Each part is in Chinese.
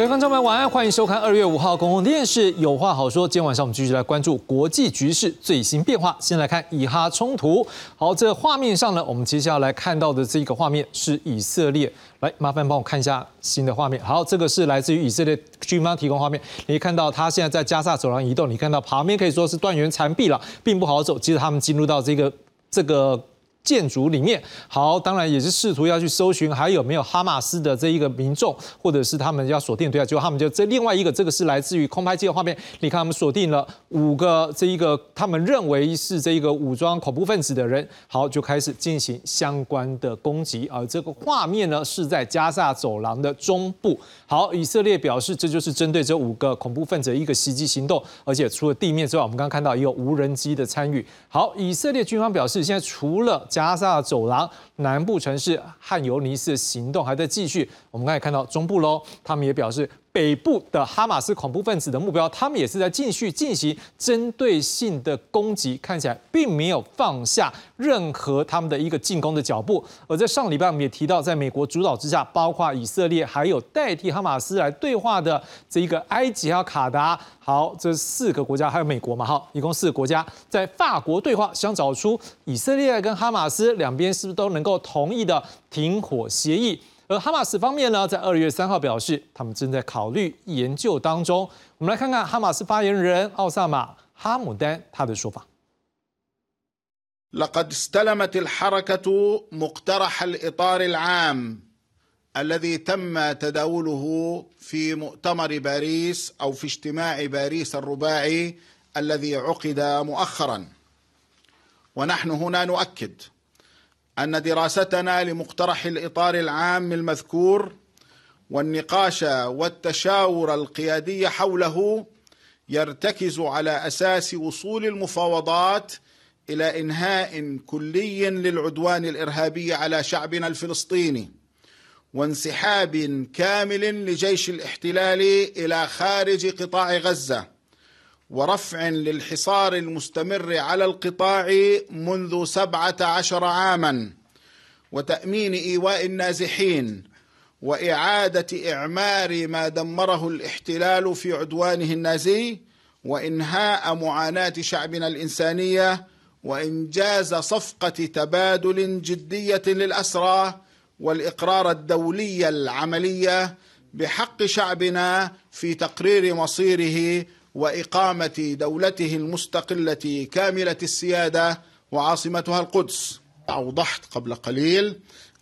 各位观众朋友，晚安，欢迎收看二月五号公共电视《有话好说》。今天晚上我们继续来关注国际局势最新变化。先来看以哈冲突。好，这画面上呢，我们接下来看到的这个画面是以色列。来，麻烦帮我看一下新的画面。好，这个是来自于以色列军方提供画面。你看到，他现在在加沙走廊移动。你看到旁边可以说是断垣残壁了，并不好走。接着他们进入到这个这个。建筑里面，好，当然也是试图要去搜寻还有没有哈马斯的这一个民众，或者是他们要锁定对象，结果他们就这另外一个，这个是来自于空拍机的画面，你看他们锁定了五个这一个他们认为是这一个武装恐怖分子的人，好，就开始进行相关的攻击，而这个画面呢是在加萨走廊的中部，好，以色列表示这就是针对这五个恐怖分子的一个袭击行动，而且除了地面之外，我们刚刚看到也有无人机的参与，好，以色列军方表示现在除了加沙走廊南部城市汉尤尼斯行动还在继续。我们刚才看到中部喽，他们也表示。北部的哈马斯恐怖分子的目标，他们也是在继续进行针对性的攻击，看起来并没有放下任何他们的一个进攻的脚步。而在上礼拜，我们也提到，在美国主导之下，包括以色列，还有代替哈马斯来对话的这一个埃及还有卡达，好，这四个国家还有美国嘛，哈，一共四个国家在法国对话，想找出以色列跟哈马斯两边是不是都能够同意的停火协议。而哈马斯方面呢，在二月三号表示，他们正在考虑研究当中。我们来看看哈马斯发言人奥萨马哈姆丹他的说法。لقد استلمت الحركة مقترح الإطار العام الذي تم تداوله في مؤتمر باريس أو في اجتماع باريس الرباعي الذي عقد مؤخرا ونحن هنا نؤكد أن دراستنا لمقترح الإطار العام المذكور والنقاش والتشاور القيادي حوله يرتكز على أساس وصول المفاوضات إلى إنهاء كلي للعدوان الإرهابي على شعبنا الفلسطيني وانسحاب كامل لجيش الاحتلال إلى خارج قطاع غزة. ورفع للحصار المستمر على القطاع منذ سبعة عشر عاما وتأمين إيواء النازحين وإعادة إعمار ما دمره الاحتلال في عدوانه النازي وإنهاء معاناة شعبنا الإنسانية وإنجاز صفقة تبادل جدية للأسرى والإقرار الدولي العملية بحق شعبنا في تقرير مصيره وإقامة دولته المستقلة كاملة السيادة وعاصمتها القدس أوضحت قبل قليل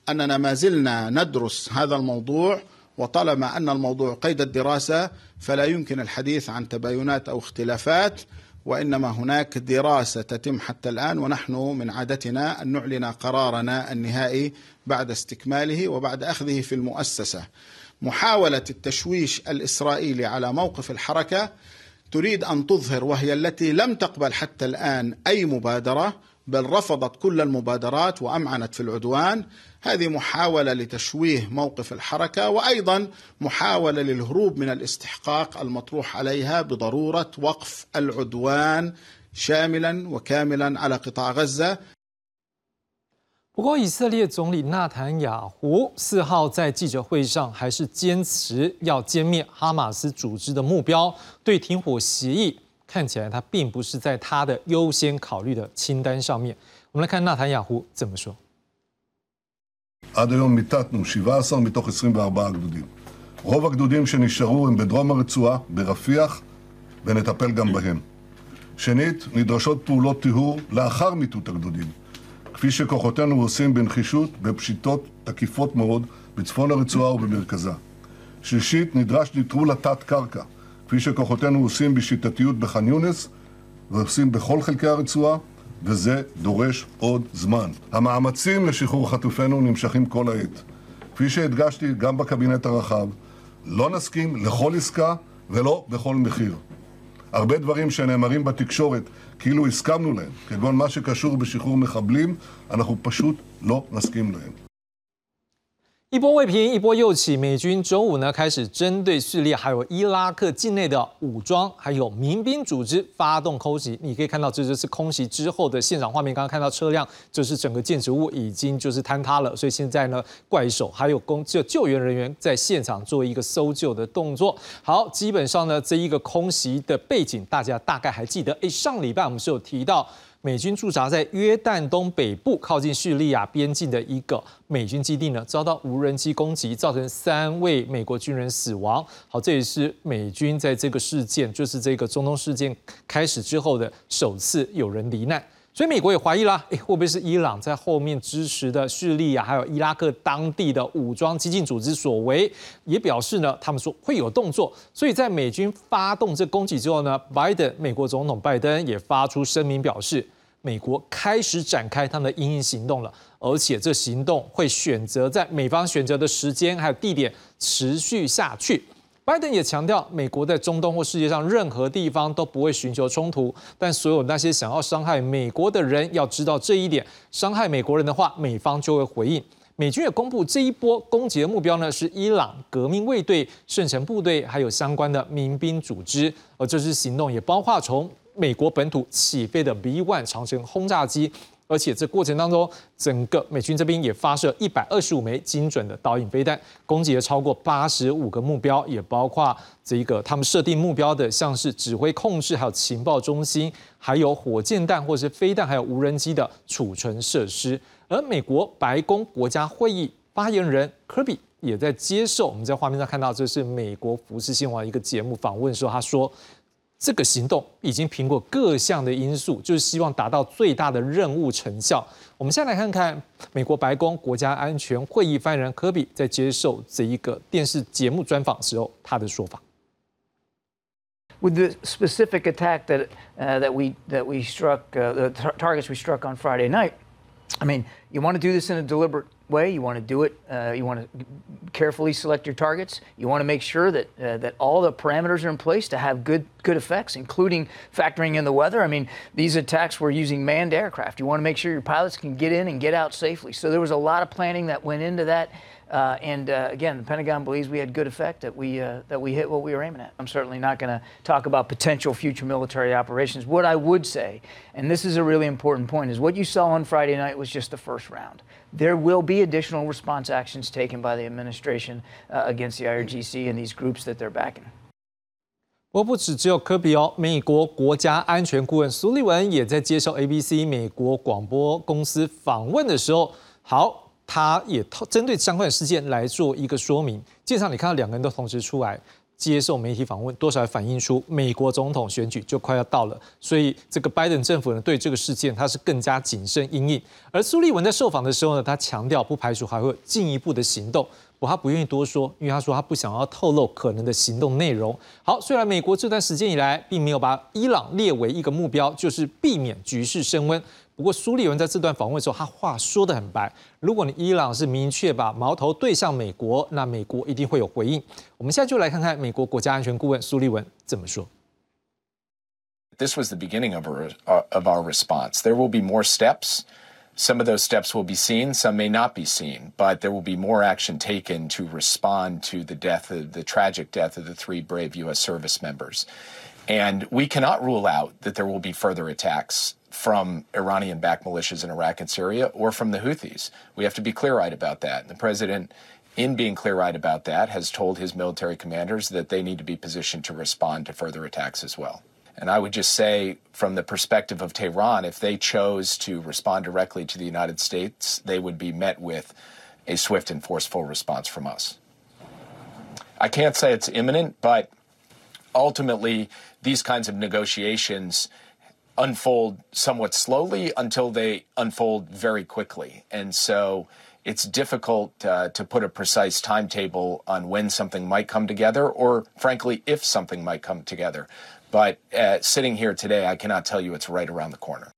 أننا ما زلنا ندرس هذا الموضوع وطالما أن الموضوع قيد الدراسة فلا يمكن الحديث عن تباينات أو اختلافات وإنما هناك دراسة تتم حتى الآن ونحن من عادتنا أن نعلن قرارنا النهائي بعد استكماله وبعد أخذه في المؤسسة. محاولة التشويش الإسرائيلي على موقف الحركة تريد أن تظهر وهي التي لم تقبل حتى الآن أي مبادرة بل رفضت كل المبادرات وأمعنت في العدوان. هذه محاولة لتشويه موقف الحركة وأيضا محاولة للهروب من الاستحقاق المطروح عليها بضرورة وقف العدوان شاملا وكاملا على قطاع غزة. 不过，以色列总理纳坦雅胡四号在记者会上还是坚持要歼灭哈马斯组织的目标，对停火协议看起来他并不是在他的优先考虑的清单上面。我们来看纳坦雅胡怎么说。עד היום מיטטנו 17 מתוך 24 גדודים. רוב הגדודים שנשארו הם בדרום הרצועה, ברפיח, ונטפל גם בהם. שנית, נדרשות פעולות טיהור לאחר מיטוט הגדודים. כפי שכוחותינו עושים בנחישות בפשיטות תקיפות מאוד בצפון הרצועה ובמרכזה. שלישית, נדרש נטרול התת-קרקע, כפי שכוחותינו עושים בשיטתיות בח'אן יונס ועושים בכל חלקי הרצועה, וזה דורש עוד זמן. המאמצים לשחרור חטופינו נמשכים כל העת. כפי שהדגשתי גם בקבינט הרחב, לא נסכים לכל עסקה ולא בכל מחיר. הרבה דברים שנאמרים בתקשורת כאילו הסכמנו להם, כגון מה שקשור בשחרור מחבלים, אנחנו פשוט לא נסכים להם. 一波未平，一波又起。美军周五呢开始针对叙利亚还有伊拉克境内的武装还有民兵组织发动空袭。你可以看到，这就是空袭之后的现场画面。刚刚看到车辆，就是整个建筑物已经就是坍塌了。所以现在呢，怪手还有工就救援人员在现场做一个搜救的动作。好，基本上呢，这一个空袭的背景，大家大概还记得。哎，上礼拜我们是有提到。美军驻扎在约旦东北部靠近叙利亚边境的一个美军基地呢，遭到无人机攻击，造成三位美国军人死亡。好，这也是美军在这个事件，就是这个中东事件开始之后的首次有人罹难。所以美国也怀疑啦，哎，会不会是伊朗在后面支持的叙利亚还有伊拉克当地的武装激进组织所为？也表示呢，他们说会有动作。所以在美军发动这攻击之后呢，拜登美国总统拜登也发出声明表示，美国开始展开他们的应应行动了，而且这行动会选择在美方选择的时间还有地点持续下去。拜登也强调，美国在中东或世界上任何地方都不会寻求冲突，但所有那些想要伤害美国的人要知道这一点，伤害美国人的话，美方就会回应。美军也公布，这一波攻击的目标呢是伊朗革命卫队、圣城部队，还有相关的民兵组织，而这支行动也包括从美国本土起飞的 B-1 长城轰炸机。而且这过程当中，整个美军这边也发射一百二十五枚精准的导引飞弹，攻击了超过八十五个目标，也包括这一个他们设定目标的，像是指挥控制、还有情报中心，还有火箭弹或者是飞弹，还有无人机的储存设施。而美国白宫国家会议发言人科比也在接受我们在画面上看到，这是美国福斯新闻一个节目访问时候，他说。这个行动已经评过各项的因素，就是希望达到最大的任务成效。我们先来看看美国白宫国家安全会议发言人科比在接受这一个电视节目专访时候他的说法。With the specific attack that uh, that we that we struck uh, the targets we struck on Friday night, I mean, you want to do this in a deliberate way. You want to do it. Uh, you want to carefully select your targets. You want to make sure that uh, that all the parameters are in place to have good good effects, including factoring in the weather. I mean, these attacks were using manned aircraft. You want to make sure your pilots can get in and get out safely. So there was a lot of planning that went into that. Uh, and uh, again, the Pentagon believes we had good effect that we uh, that we hit what we were aiming at. I'm certainly not going to talk about potential future military operations. What I would say, and this is a really important point, is what you saw on Friday night was just the first round. There will be additional response actions taken by the administration uh, against the IRGC and these groups that they're backing. 不过不止只有科比哦，美国国家安全顾问苏利文也在接受 ABC 美国广播公司访问的时候，好， 他也针对相关的事件来做一个说明。现场你看到两个人都同时出来。接受媒体访问，多少反映出美国总统选举就快要到了，所以这个拜登政府呢对这个事件他是更加谨慎应应。而苏利文在受访的时候呢，他强调不排除还会进一步的行动，不他不愿意多说，因为他说他不想要透露可能的行动内容。好，虽然美国这段时间以来并没有把伊朗列为一个目标，就是避免局势升温。不过苏利文在这段访问的时候，他话说的很白。如果你伊朗是明确把矛头对向美国，那美国一定会有回应。我们现在就来看看美国国家安全顾问苏利文怎么说。This was the beginning of our of our response. There will be more steps. Some of those steps will be seen, some may not be seen, but there will be more action taken to respond to the death of the tragic death of the three brave U.S. service members. And we cannot rule out that there will be further attacks from Iranian backed militias in Iraq and Syria or from the Houthis. We have to be clear eyed about that. And the president, in being clear eyed about that, has told his military commanders that they need to be positioned to respond to further attacks as well. And I would just say, from the perspective of Tehran, if they chose to respond directly to the United States, they would be met with a swift and forceful response from us. I can't say it's imminent, but ultimately, these kinds of negotiations unfold somewhat slowly until they unfold very quickly. And so it's difficult uh, to put a precise timetable on when something might come together or, frankly, if something might come together. But uh, sitting here today, I cannot tell you it's right around the corner.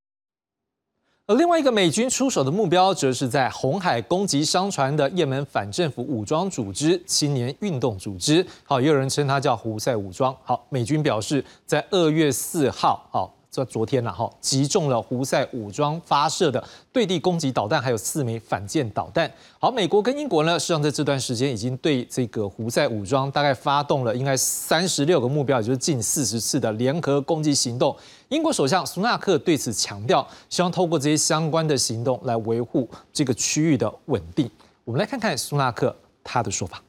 而另外一个美军出手的目标，则是在红海攻击商船的也门反政府武装组织青年运动组织。好，也有人称它叫胡塞武装。好，美军表示，在二月四号，好。 在昨天呢，哈，击中了胡塞武装发射的对地攻击导弹，还有四枚反舰导弹。好，美国跟英国呢，实际上在这段时间已经对这个胡塞武装大概发动了应该三十六个目标，也就是近四十次的联合攻击行动。英国首相苏纳克对此强调，希望透过这些相关的行动来维护这个区域的稳定。我们来看看苏纳克他的说法。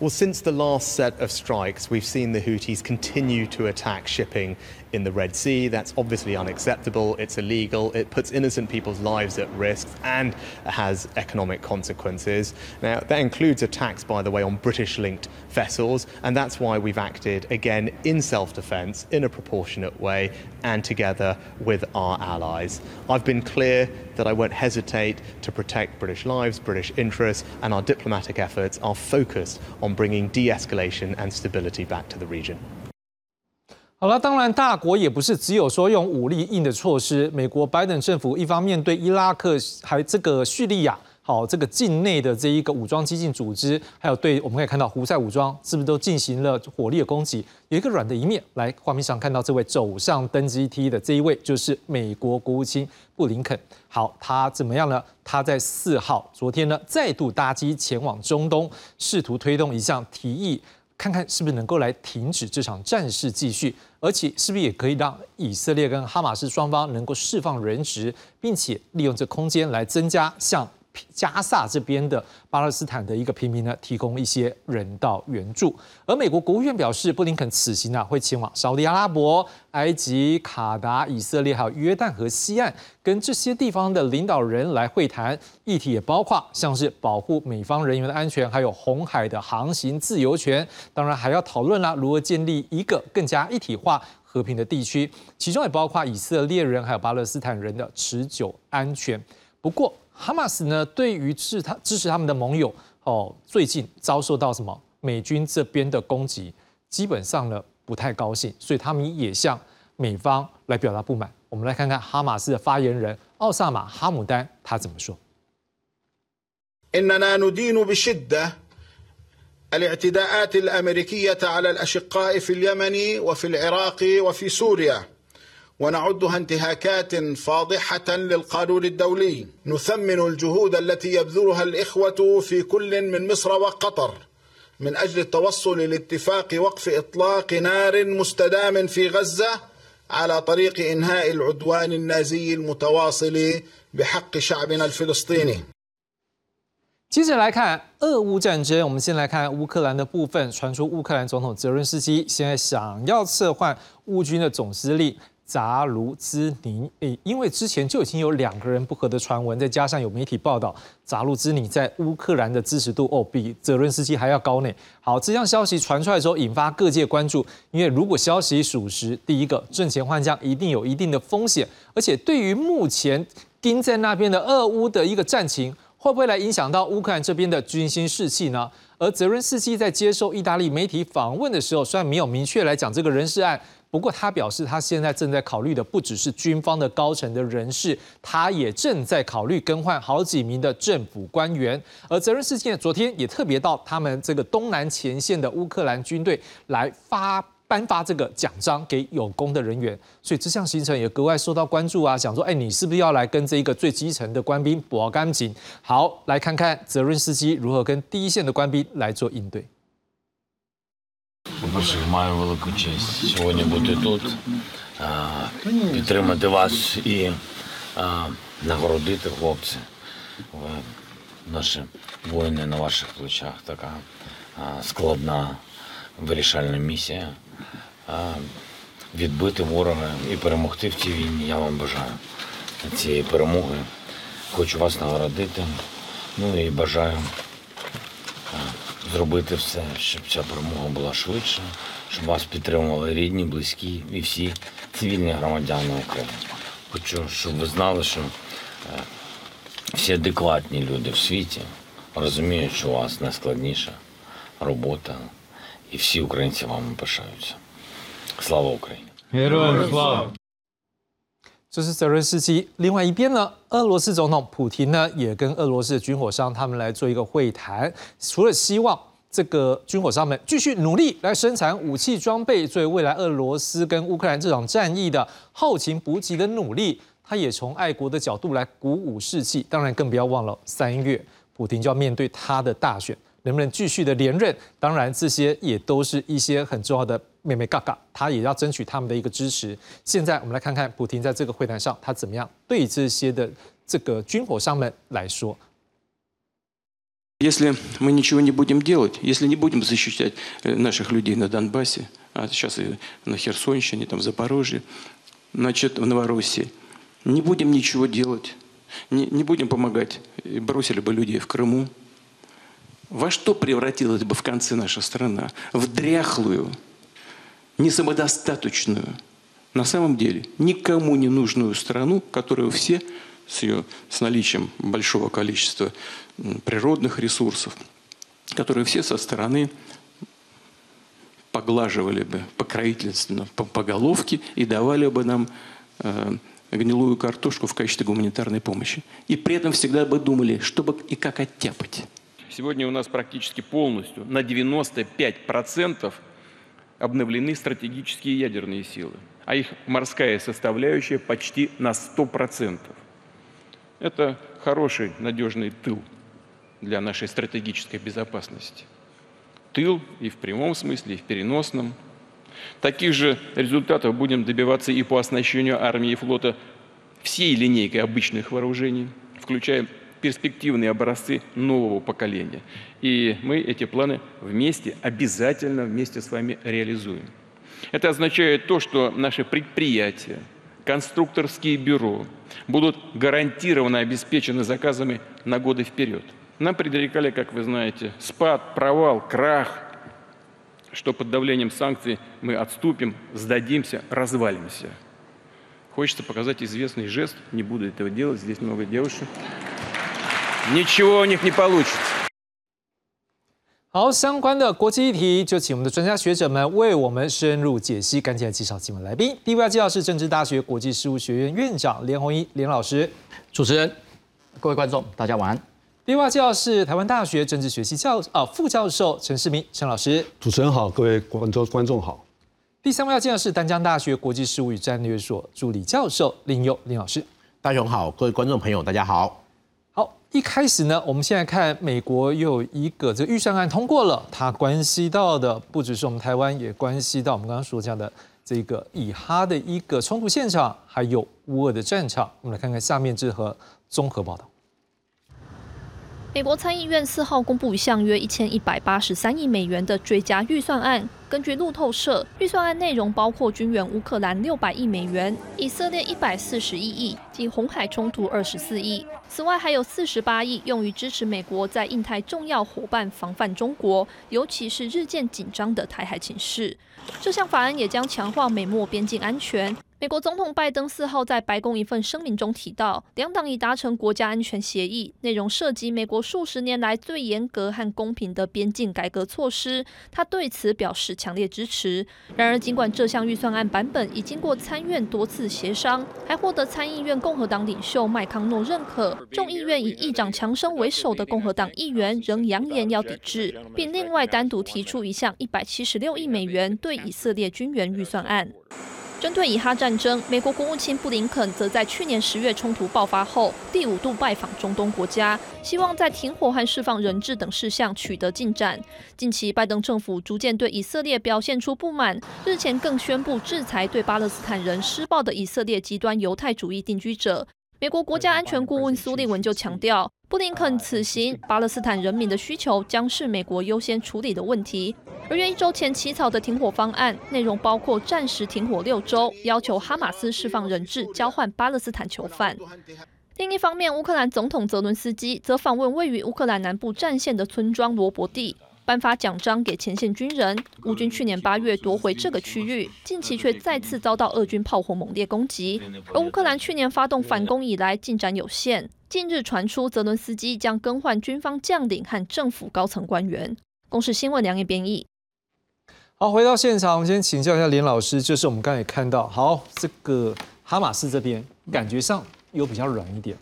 Well, since the last set of strikes, we've seen the Houthis continue to attack shipping in the Red Sea. That's obviously unacceptable. It's illegal. It puts innocent people's lives at risk and has economic consequences. Now, that includes attacks, by the way, on British linked vessels, and that's why we've acted again in self defense in a proportionate way and together with our allies. I've been clear that I won't hesitate to protect British lives, British interests, and our diplomatic efforts are focused on bringing de escalation and stability back to the region. 好了，当然大国也不是只有说用武力硬的措施。美国拜登政府一方面对伊拉克还这个叙利亚，好这个境内的这一个武装激进组织，还有对我们可以看到胡塞武装是不是都进行了火力的攻击？有一个软的一面，来画面上看到这位走上登机梯的这一位，就是美国国务卿布林肯。好，他怎么样呢？他在四号昨天呢再度搭机前往中东，试图推动一项提议。看看是不是能够来停止这场战事继续，而且是不是也可以让以色列跟哈马斯双方能够释放人质，并且利用这空间来增加像。加萨这边的巴勒斯坦的一个平民呢，提供一些人道援助。而美国国务院表示，布林肯此行啊会前往沙特阿拉伯、埃及、卡达、以色列还有约旦河西岸，跟这些地方的领导人来会谈。议题也包括像是保护美方人员的安全，还有红海的航行自由权。当然还要讨论啦，如何建立一个更加一体化、和平的地区，其中也包括以色列人还有巴勒斯坦人的持久安全。不过，哈马斯呢，对于是他支持他们的盟友哦，最近遭受到什么美军这边的攻击，基本上呢不太高兴，所以他们也向美方来表达不满。我们来看看哈马斯的发言人奥萨马哈姆丹他怎么说。إننا ندين بشدة الاعتداءات الأمريكية على الأشقاء في اليمن وفي العراق وفي سوريا ونعدها انتهاكات فاضحة للقانون الدولي نثمن الجهود التي يبذلها الإخوة في كل من مصر وقطر من أجل التوصل لاتفاق وقف إطلاق نار مستدام في غزة على طريق إنهاء العدوان النازي المتواصل بحق شعبنا الفلسطيني 接着来看俄乌战争，我们先来看乌克兰的部分。传出乌克兰总统泽伦斯基现在想要撤换乌军的总司令 扎卢兹尼。诶，因为之前就已经有两个人不和的传闻，再加上有媒体报道，扎卢兹尼在乌克兰的支持度哦比泽伦斯基还要高呢。好，这项消息传出来之后，引发各界关注。因为如果消息属实，第一个挣钱换将一定有一定的风险，而且对于目前盯在那边的俄乌的一个战情。会不会来影响到乌克兰这边的军心士气呢？而泽伦斯基在接受意大利媒体访问的时候，虽然没有明确来讲这个人事案，不过他表示他现在正在考虑的不只是军方的高层的人士，他也正在考虑更换好几名的政府官员。而泽伦斯基昨天也特别到他们这个东南前线的乌克兰军队来发。颁发这个奖章给有功的人员，所以这项行程也格外受到关注啊！想说，哎，你是不是要来跟这一个最基层的官兵搏干净？好，来看看泽伦斯基如何跟第一线的官兵来做应对。По-перше, маю велику честь сьогодні бути тут, підтримати вас і нагородити хлопці. Наші воїни на ваших плечах така складна вирішальна місія. відбити ворога і перемогти в цій війні. Я вам бажаю цієї перемоги. Хочу вас нагородити. Ну і бажаю зробити все, щоб ця перемога була швидше, щоб вас підтримували рідні, близькі і всі цивільні громадяни України. Хочу, щоб ви знали, що всі адекватні люди в світі розуміють, що у вас найскладніша робота, і всі українці вами пишаються. Слава Україні! Героям слава! 这是泽伦斯基。另外一边呢，俄罗斯总统普京呢，也跟俄罗斯的军火商他们来做一个会谈，除了希望这个军火商们继续努力来生产武器装备，作为未来俄罗斯跟乌克兰这场战役的后勤补给的努力。他也从爱国的角度来鼓舞士气。当然，更不要忘了三月普京就要面对他的大选，能不能继续的连任？当然，这些也都是一些很重要的妹妹嘎嘎，他也要争取他们的一个支持。现在我们来看看普京在这个会谈上他怎么样对这些的这个军火商们来说。Если мы ничего не будем делать, если не будем защищать наших людей на Донбассе, а сейчас и на Херсонщине, там в Запорожье, значит, в Новороссии, не будем ничего делать, не, не будем помогать, бросили бы людей в Крыму. Во что превратилась бы в конце наша страна? В дряхлую, несамодостаточную, на самом деле никому не нужную страну, которую все с ее с наличием большого количества природных ресурсов, которые все со стороны поглаживали бы покровительственно по, по головке и давали бы нам э, гнилую картошку в качестве гуманитарной помощи. И при этом всегда бы думали, чтобы и как оттяпать. Сегодня у нас практически полностью, на 95% обновлены стратегические ядерные силы, а их морская составляющая почти на 100%. Это хороший, надежный тыл для нашей стратегической безопасности. Тыл и в прямом смысле, и в переносном. Таких же результатов будем добиваться и по оснащению армии и флота всей линейкой обычных вооружений, включая перспективные образцы нового поколения. И мы эти планы вместе, обязательно вместе с вами реализуем. Это означает то, что наши предприятия, конструкторские бюро будут гарантированно обеспечены заказами на годы вперед. Нам предрекали, как вы знаете, спад, провал, крах, что под давлением санкций мы отступим, сдадимся, развалимся. Хочется показать известный жест, не буду этого делать, здесь много девушек. Ничего у них не получится. 好，相关的国际议题，就请我们的专家学者们为我们深入解析。赶紧来介绍几位来宾。第一位要介绍是政治大学国际事务学院院长连宏一连老师，主持人，各位观众，大家晚安。第二位要介绍是台湾大学政治学系教啊副教授陈世明陈老师，主持人好，各位观众观众好。第三位要介绍是丹江大学国际事务与战略所助理教授林佑林老师，大雄好，各位观众朋友大家好。 好，一开始呢，我们现在看美国又有一个这预算案通过了，它关系到的不只是我们台湾，也关系到我们刚刚所讲的这个以哈的一个冲突现场，还有乌俄的战场。我们来看看下面这和综合报道。美国参议院四号公布一项约一千一百八十三亿美元的追加预算案。根据路透社，预算案内容包括军援乌克兰六百亿美元，以色列一百四十一亿及红海冲突二十四亿。此外，还有四十八亿用于支持美国在印太重要伙伴防范中国，尤其是日渐紧张的台海情势。这项法案也将强化美墨边境安全。美国总统拜登四号在白宫一份声明中提到，两党已达成国家安全协议，内容涉及美国数十年来最严格和公平的边境改革措施。他对此表示强烈支持。然而，尽管这项预算案版本已经过参院多次协商，还获得参议院共和党领袖麦康诺认可，众议院以议长强生为首的共和党议员仍扬言要抵制，并另外单独提出一项一百七十六亿美元对以色列军援预算案。针对以哈战争，美国国务卿布林肯则在去年十月冲突爆发后第五度拜访中东国家，希望在停火和释放人质等事项取得进展。近期，拜登政府逐渐对以色列表现出不满，日前更宣布制裁对巴勒斯坦人施暴的以色列极端犹太主义定居者。美国国家安全顾问苏利文就强调，布林肯此行，巴勒斯坦人民的需求将是美国优先处理的问题。而约一周前起草的停火方案内容包括暂时停火六周，要求哈马斯释放人质，交换巴勒斯坦囚犯。另一方面，乌克兰总统泽伦斯基则访问位于乌克兰南部战线的村庄罗伯蒂。颁发奖章给前线军人。乌军去年八月夺回这个区域，近期却再次遭到俄军炮火猛烈攻击。而乌克兰去年发动反攻以来进展有限，近日传出泽伦斯基将更换军方将领和政府高层官员。公视新闻梁毅编译。好，回到现场，我们先请教一下林老师，就是我们刚才也看到，好，这个哈马斯这边感觉上又比较软一点，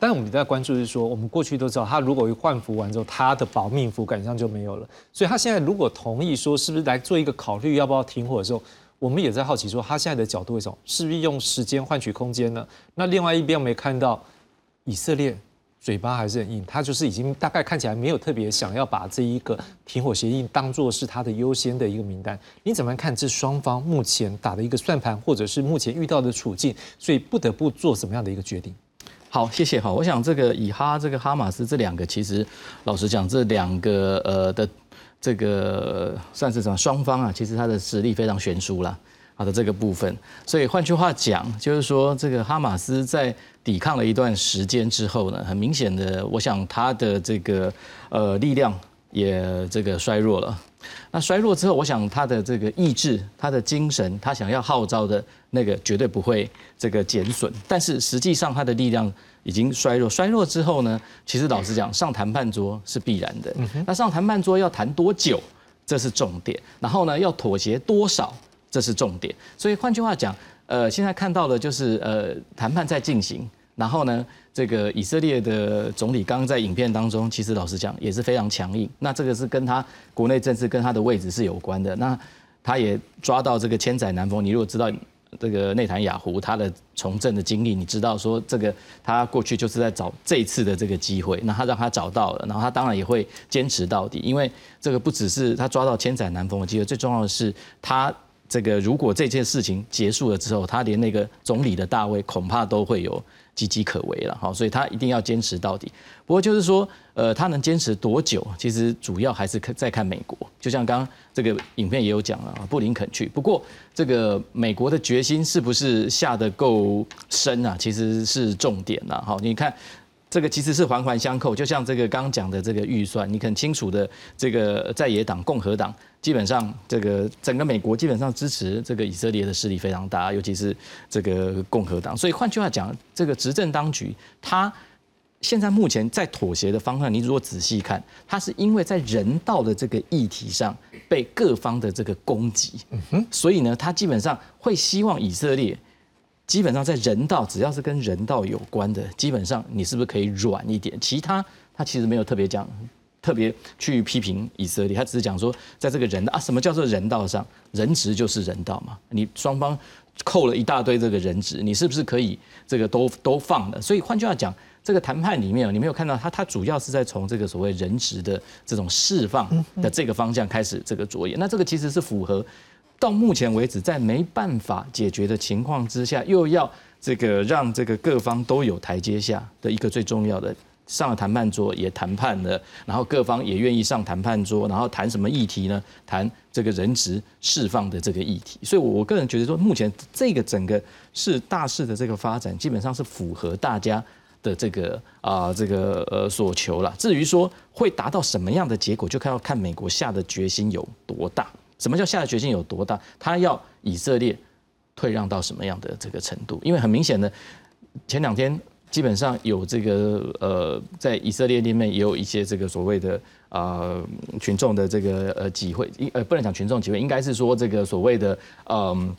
但是我们在关注是说，我们过去都知道，他如果换服完之后，他的保命服感上就没有了。所以他现在如果同意说，是不是来做一个考虑，要不要停火的时候，我们也在好奇说，他现在的角度为什么？是不是用时间换取空间呢？那另外一边我们也看到以色列。嘴巴还是很硬，他就是已经大概看起来没有特别想要把这一个停火协议当做是他的优先的一个名单。你怎么看这双方目前打的一个算盘，或者是目前遇到的处境，所以不得不做什么样的一个决定？好，谢谢。好，我想这个以哈这个哈马斯这两个，其实老实讲，这两个呃的这个算是什么双方啊，其实他的实力非常悬殊了。好的这个部分，所以换句话讲，就是说这个哈马斯在抵抗了一段时间之后呢，很明显的，我想他的这个呃力量也这个衰弱了。那衰弱之后，我想他的这个意志、他的精神，他想要号召的那个绝对不会这个减损。但是实际上他的力量已经衰弱，衰弱之后呢，其实老实讲，上谈判桌是必然的。那上谈判桌要谈多久，这是重点。然后呢，要妥协多少？这是重点，所以换句话讲，呃，现在看到的就是呃，谈判在进行，然后呢，这个以色列的总理刚刚在影片当中，其实老实讲也是非常强硬，那这个是跟他国内政治跟他的位置是有关的，那他也抓到这个千载难逢，你如果知道这个内塔雅胡他的从政的经历，你知道说这个他过去就是在找这一次的这个机会，那他让他找到了，然后他当然也会坚持到底，因为这个不只是他抓到千载难逢的机会，最重要的是他。这个如果这件事情结束了之后，他连那个总理的大位恐怕都会有岌岌可危了，好，所以他一定要坚持到底。不过就是说，呃，他能坚持多久，其实主要还是看再看美国。就像刚刚这个影片也有讲了，布林肯去。不过这个美国的决心是不是下得够深啊？其实是重点了。好，你看。这个其实是环环相扣，就像这个刚讲的这个预算，你很清楚的，这个在野党共和党基本上这个整个美国基本上支持这个以色列的势力非常大，尤其是这个共和党。所以换句话讲，这个执政当局他现在目前在妥协的方向，你如果仔细看，他是因为在人道的这个议题上被各方的这个攻击，所以呢，他基本上会希望以色列。基本上在人道，只要是跟人道有关的，基本上你是不是可以软一点？其他他其实没有特别讲，特别去批评以色列，他只是讲说，在这个人啊，什么叫做人道上，人质就是人道嘛。你双方扣了一大堆这个人质，你是不是可以这个都 都放的？所以换句话讲，这个谈判里面，你没有看到他，他主要是在从这个所谓人质的这种释放的这个方向开始这个着眼。那这个其实是符合。到目前为止，在没办法解决的情况之下，又要这个让这个各方都有台阶下的一个最重要的上了谈判桌也谈判了，然后各方也愿意上谈判桌，然后谈什么议题呢？谈这个人质释放的这个议题。所以，我我个人觉得说，目前这个整个是大势的这个发展，基本上是符合大家的这个啊这个呃所求了。至于说会达到什么样的结果，就看要看美国下的决心有多大。什么叫下的决心有多大？他要以色列退让到什么样的这个程度？因为很明显的，前两天基本上有这个呃，在以色列里面也有一些这个所谓的啊群众的这个呃集会，呃不能讲群众集会，应该是说这个所谓的嗯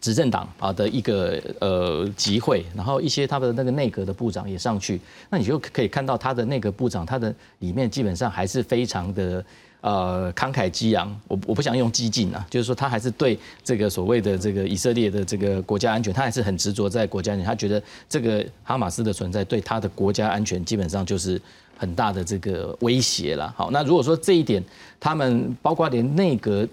执政党啊的一个呃集会，然后一些他们的那个内阁的部长也上去，那你就可以看到他的内阁部长，他的里面基本上还是非常的。呃，慷慨激昂，我我不想用激进啊，就是说他还是对这个所谓的这个以色列的这个国家安全，他还是很执着在国家安全，他觉得这个哈马斯的存在对他的国家安全基本上就是很大的这个威胁了。好，那如果说这一点，他们包括连内阁。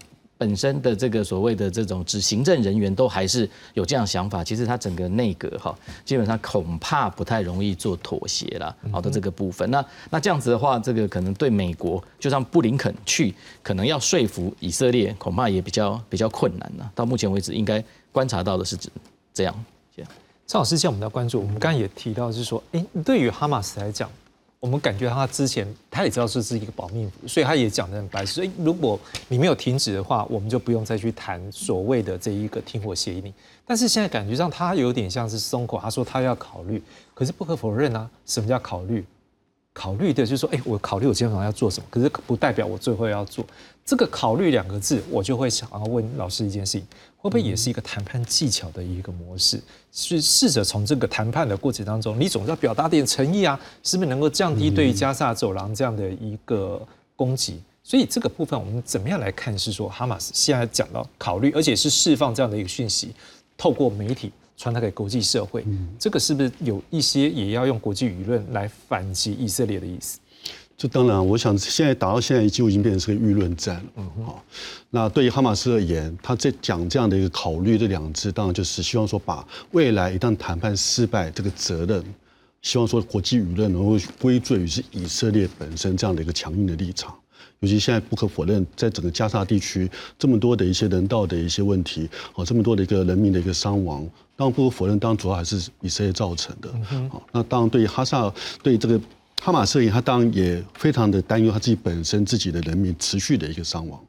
本身的这个所谓的这种指行政人员都还是有这样想法，其实他整个内阁哈，基本上恐怕不太容易做妥协了。好的，这个部分，那那这样子的话，这个可能对美国，就像布林肯去，可能要说服以色列，恐怕也比较比较困难了。到目前为止，应该观察到的是指这样。张老师，现在我们的关注，我们刚刚也提到是说，哎，对于哈马斯来讲。我们感觉他之前他也知道这是一个保命符，所以他也讲得很白，所以如果你没有停止的话，我们就不用再去谈所谓的这一个停火协议。但是现在感觉上他有点像是松口，他说他要考虑，可是不可否认啊，什么叫考虑？考虑的就是说，哎，我考虑我今天晚上要做什么，可是不代表我最后要做。这个考虑两个字，我就会想要问老师一件事情：会不会也是一个谈判技巧的一个模式？是试着从这个谈判的过程当中，你总要表达点诚意啊，是不是能够降低对于加沙走廊这样的一个攻击？所以这个部分我们怎么样来看？是说哈马斯现在讲到考虑，而且是释放这样的一个讯息，透过媒体传达给国际社会，这个是不是有一些也要用国际舆论来反击以色列的意思？这当然，我想现在打到现在，几乎已经变成是个舆论战了。嗯，好，那对于哈马斯而言，他在讲这样的一个考虑这两字，当然就是希望说，把未来一旦谈判失败这个责任，希望说国际舆论能够归罪于是以色列本身这样的一个强硬的立场。尤其现在不可否认，在整个加沙地区这么多的一些人道的一些问题，哦，这么多的一个人民的一个伤亡，当然不可否认，当然主要还是以色列造成的。好，那当然对于哈萨对这个。哈马斯他当然也非常的担忧他自己本身自己的人民持续的一个伤亡，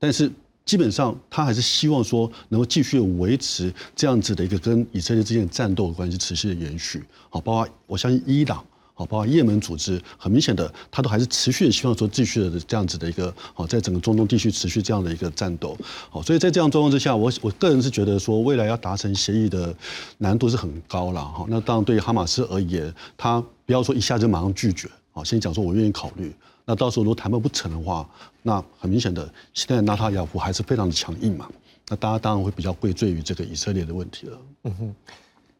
但是基本上他还是希望说能够继续维持这样子的一个跟以色列之间的战斗的关系持续的延续。好，包括我相信伊朗。好，包括也门组织，很明显的，他都还是持续的希望说继续的这样子的一个，好，在整个中东地区持续这样的一个战斗。好，所以在这样状况之下，我我个人是觉得说，未来要达成协议的难度是很高了。哈，那当然对于哈马斯而言，他不要说一下就马上拒绝，好，先讲说我愿意考虑。那到时候如果谈判不成的话，那很明显的，现在纳塔亚夫还是非常的强硬嘛。那大家当然会比较归罪于这个以色列的问题了。嗯哼，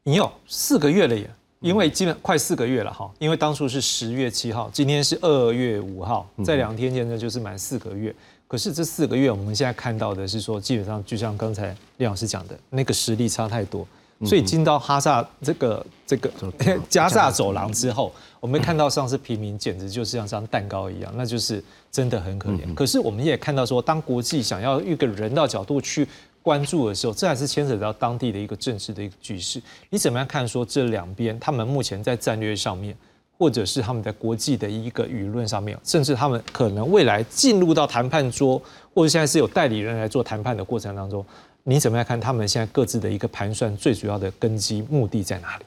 你有四个月了耶。因为基本快四个月了哈，因为当初是十月七号，今天是二月五号，在两天间呢就是满四个月。可是这四个月，我们现在看到的是说，基本上就像刚才李老师讲的，那个实力差太多。所以进到哈萨这个这个 加萨走廊之后，我们看到上次平民简直就是像像蛋糕一样，那就是真的很可怜。可是我们也看到说，当国际想要一个人道角度去。关注的时候，这还是牵扯到当地的一个政治的一个局势。你怎么样看？说这两边他们目前在战略上面，或者是他们在国际的一个舆论上面，甚至他们可能未来进入到谈判桌，或者现在是有代理人来做谈判的过程当中，你怎么样看他们现在各自的一个盘算？最主要的根基目的在哪里？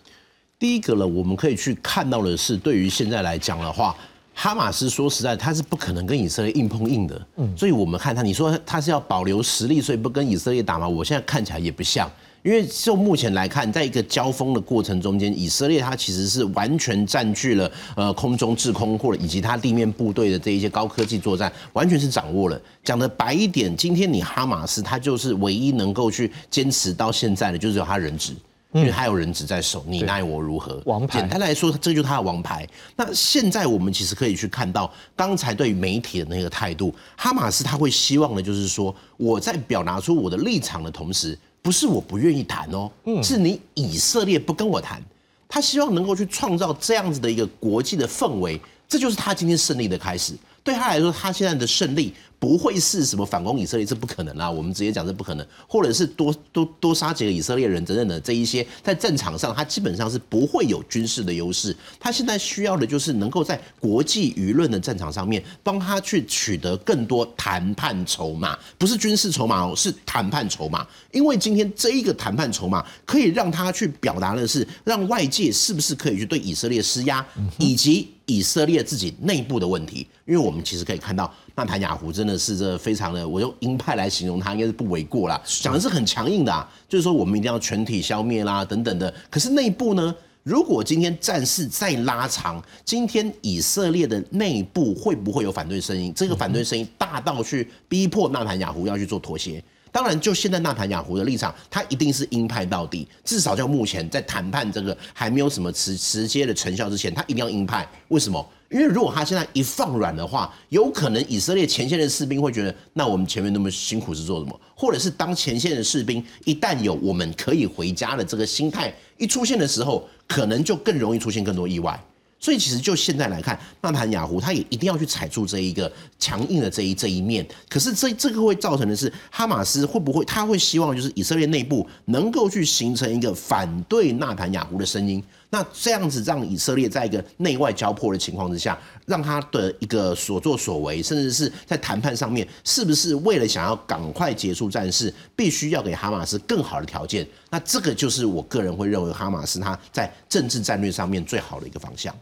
第一个呢，我们可以去看到的是，对于现在来讲的话。哈马斯说实在，他是不可能跟以色列硬碰硬的，嗯，所以我们看他，你说他是要保留实力，所以不跟以色列打吗？我现在看起来也不像，因为就目前来看，在一个交锋的过程中间，以色列他其实是完全占据了呃空中制空或者以及它地面部队的这一些高科技作战，完全是掌握了。讲的白一点，今天你哈马斯他就是唯一能够去坚持到现在的，就是有他人质。因为他有人质在手，你奈我如何？王牌。简单来说，这就是他的王牌。那现在我们其实可以去看到，刚才对于媒体的那个态度，哈马斯他会希望的，就是说我在表达出我的立场的同时，不是我不愿意谈哦，是你以色列不跟我谈。他希望能够去创造这样子的一个国际的氛围，这就是他今天胜利的开始。对他来说，他现在的胜利。不会是什么反攻以色列，这不可能啊！我们直接讲这不可能，或者是多多多杀几个以色列人等等的这一些，在战场上他基本上是不会有军事的优势。他现在需要的就是能够在国际舆论的战场上面帮他去取得更多谈判筹码，不是军事筹码哦，是谈判筹码。因为今天这一个谈判筹码可以让他去表达的是，让外界是不是可以去对以色列施压，以及以色列自己内部的问题。因为我们其实可以看到。纳坦雅胡真的是这非常的，我用鹰派来形容他应该是不为过啦。讲的是很强硬的，啊，就是说我们一定要全体消灭啦等等的。可是内部呢，如果今天战事再拉长，今天以色列的内部会不会有反对声音？这个反对声音大到去逼迫纳坦雅胡要去做妥协。当然，就现在纳坦雅胡的立场，他一定是鹰派到底。至少就目前在谈判这个还没有什么直直接的成效之前，他一定要鹰派。为什么？因为如果他现在一放软的话，有可能以色列前线的士兵会觉得，那我们前面那么辛苦是做什么？或者是当前线的士兵一旦有我们可以回家的这个心态一出现的时候，可能就更容易出现更多意外。所以其实就现在来看，纳坦雅胡他也一定要去踩住这一个强硬的这一这一面。可是这这个会造成的是，哈马斯会不会他会希望就是以色列内部能够去形成一个反对纳坦雅胡的声音？那这样子让以色列在一个内外交迫的情况之下，让他的一个所作所为，甚至是在谈判上面，是不是为了想要赶快结束战事，必须要给哈马斯更好的条件？那这个就是我个人会认为哈马斯他在政治战略上面最好的一个方向。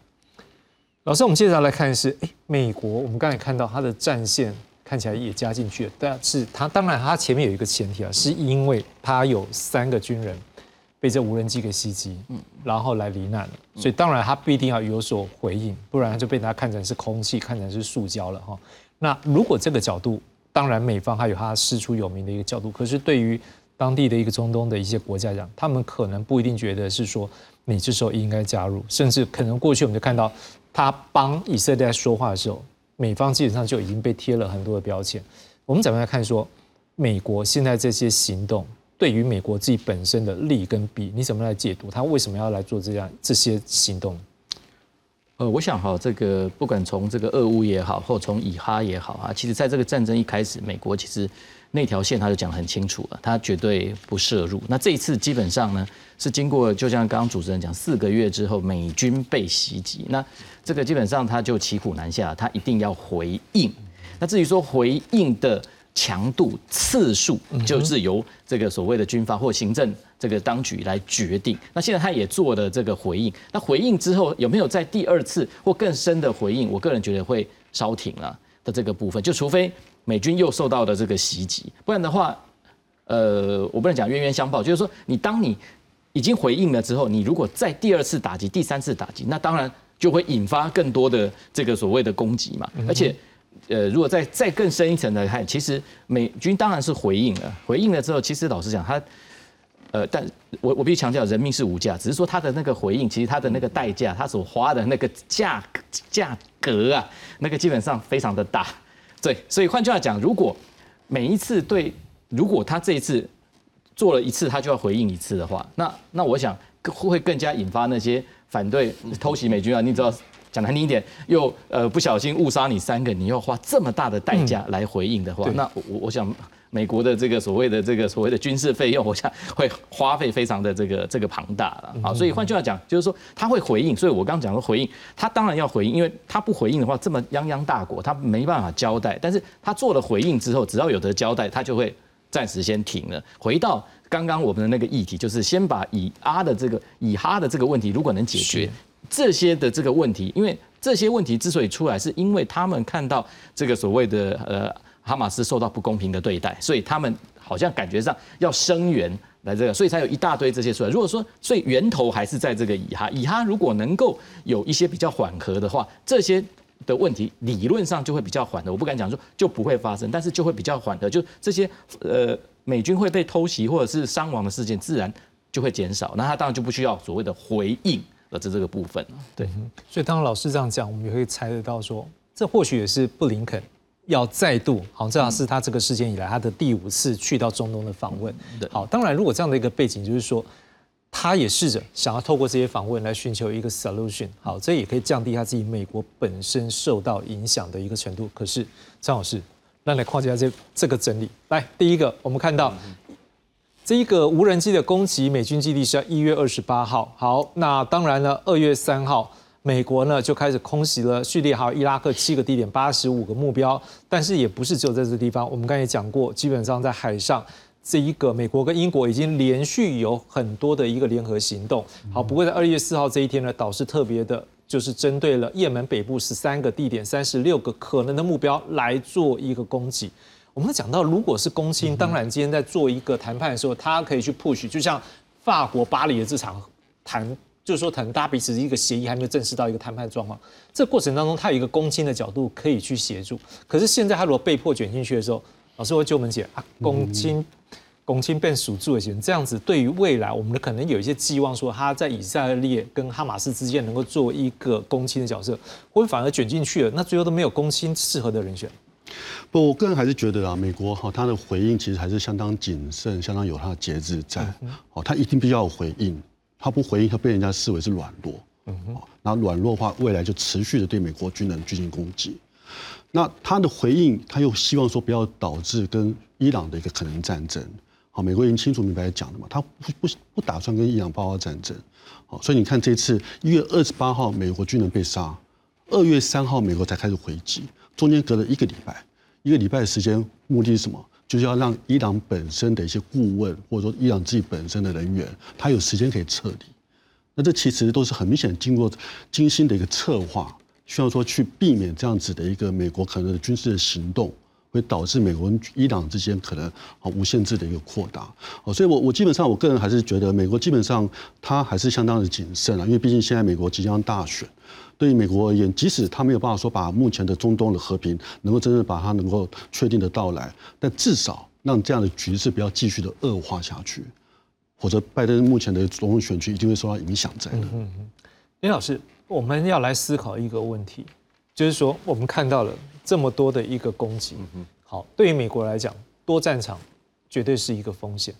老师，我们接着来看的是，哎，美国，我们刚才看到它的战线看起来也加进去了，但是它当然它前面有一个前提啊，是因为它有三个军人被这无人机给袭击，嗯，然后来罹难了，所以当然它必定要有所回应，不然就被大家看成是空气，看成是塑胶了哈。那如果这个角度，当然美方还有它师出有名的一个角度，可是对于当地的一个中东的一些国家讲，他们可能不一定觉得是说你这时候应该加入，甚至可能过去我们就看到。他帮以色列说话的时候，美方基本上就已经被贴了很多的标签。我们怎么来看说，美国现在这些行动对于美国自己本身的利跟弊，你怎么来解读？他为什么要来做这样这些行动？呃，我想哈，这个不管从这个俄乌也好，或从以哈也好啊，其实在这个战争一开始，美国其实。那条线他就讲很清楚了，他绝对不涉入。那这一次基本上呢，是经过就像刚刚主持人讲，四个月之后美军被袭击，那这个基本上他就骑虎难下，他一定要回应。那至于说回应的强度、次数，就是由这个所谓的军方或行政这个当局来决定。那现在他也做了这个回应，那回应之后有没有在第二次或更深的回应？我个人觉得会稍停了的这个部分，就除非。美军又受到了这个袭击，不然的话，呃，我不能讲冤冤相报，就是说，你当你已经回应了之后，你如果再第二次打击、第三次打击，那当然就会引发更多的这个所谓的攻击嘛。而且，呃，如果再再更深一层来看，其实美军当然是回应了，回应了之后，其实老实讲，他，呃，但我我必须强调，人命是无价，只是说他的那个回应，其实他的那个代价，他所花的那个价格价格啊，那个基本上非常的大。对，所以换句话讲，如果每一次对，如果他这一次做了一次，他就要回应一次的话，那那我想会更加引发那些反对偷袭美军啊，你知道讲难听一点，又呃不小心误杀你三个，你要花这么大的代价来回应的话，那我我想。美国的这个所谓的这个所谓的军事费用，我想会花费非常的这个这个庞大了啊，所以换句话讲，就是说他会回应，所以我刚刚讲的回应，他当然要回应，因为他不回应的话，这么泱泱大国他没办法交代，但是他做了回应之后，只要有得交代，他就会暂时先停了。回到刚刚我们的那个议题，就是先把以阿的这个以哈的这个问题，如果能解决这些的这个问题，因为这些问题之所以出来，是因为他们看到这个所谓的呃。哈马斯受到不公平的对待，所以他们好像感觉上要声援来这个，所以才有一大堆这些出来。如果说，所以源头还是在这个以哈，以哈如果能够有一些比较缓和的话，这些的问题理论上就会比较缓和。我不敢讲说就不会发生，但是就会比较缓和。就这些呃美军会被偷袭或者是伤亡的事件，自然就会减少。那他当然就不需要所谓的回应了，这这个部分对，所以当老师这样讲，我们也会猜得到说，这或许也是布林肯。要再度好，这样是他这个事件以来他的第五次去到中东的访问。好，当然如果这样的一个背景，就是说他也试着想要透过这些访问来寻求一个 solution。好，这也可以降低他自己美国本身受到影响的一个程度。可是张老师，让来框架这这个整理。来，第一个，我们看到这一个无人机的攻击美军基地是在一月二十八号。好，那当然了，二月三号。美国呢就开始空袭了叙利亚伊拉克七个地点，八十五个目标，但是也不是只有在这地方。我们刚才讲过，基本上在海上，这一个美国跟英国已经连续有很多的一个联合行动。好，不过在二月四号这一天呢，导是特别的，就是针对了也门北部十三个地点，三十六个可能的目标来做一个攻击。我们讲到，如果是公卿，当然今天在做一个谈判的时候，他可以去 push，就像法国巴黎的这场谈。就是说，可能大家彼此一个协议还没有正式到一个谈判状况，这过程当中，他有一个公亲的角度可以去协助。可是现在他如果被迫卷进去的时候，老师会救我们解啊，公亲公亲变属住的行这样子对于未来，我们可能有一些寄望，说他在以色列跟哈马斯之间能够做一个公亲的角色，会反而卷进去了，那最后都没有公亲适合的人选。不，我个人还是觉得啊，美国哈他的回应其实还是相当谨慎，相当有他的节制在。哦，他一定必须要有回应。他不回应，他被人家视为是软弱，嗯哼，然后软弱的话，未来就持续的对美国军人进行攻击。那他的回应，他又希望说不要导致跟伊朗的一个可能战争。好，美国已经清楚明白讲了嘛，他不不不打算跟伊朗爆发战争。好，所以你看这次一月二十八号美国军人被杀，二月三号美国才开始回击，中间隔了一个礼拜，一个礼拜的时间，目的是什么？就是要让伊朗本身的一些顾问，或者说伊朗自己本身的人员，他有时间可以撤离。那这其实都是很明显经过精心的一个策划，需要说去避免这样子的一个美国可能的军事的行动。会导致美国跟伊朗之间可能啊无限制的一个扩大哦，所以我我基本上我个人还是觉得美国基本上它还是相当的谨慎啊，因为毕竟现在美国即将大选，对于美国而言，即使他没有办法说把目前的中东的和平能够真正把它能够确定的到来，但至少让这样的局势不要继续的恶化下去，否则拜登目前的总统选举一定会受到影响在的。嗯嗯，林老师，我们要来思考一个问题，就是说我们看到了。这么多的一个攻击，好，对于美国来讲，多战场绝对是一个风险。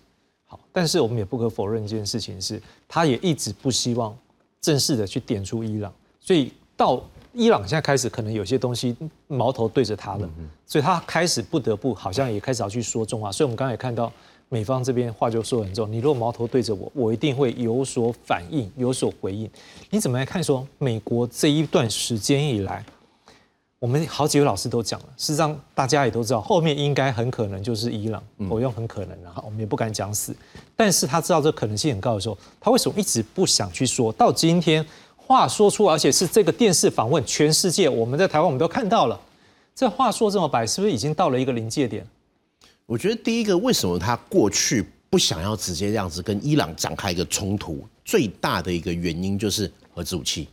好，但是我们也不可否认一件事情是，他也一直不希望正式的去点出伊朗，所以到伊朗现在开始，可能有些东西矛头对着他了，所以他开始不得不好像也开始要去说重话。所以我们刚才也看到美方这边话就说很重，你如果矛头对着我，我一定会有所反应，有所回应。你怎么来看说美国这一段时间以来？我们好几位老师都讲了，事实上大家也都知道，后面应该很可能就是伊朗，我用很可能啊，我们也不敢讲死，但是他知道这可能性很高的时候，他为什么一直不想去说？到今天话说出，而且是这个电视访问，全世界我们在台湾我们都看到了，这话说这么白，是不是已经到了一个临界点？我觉得第一个，为什么他过去不想要直接这样子跟伊朗展开一个冲突，最大的一个原因就是核武器。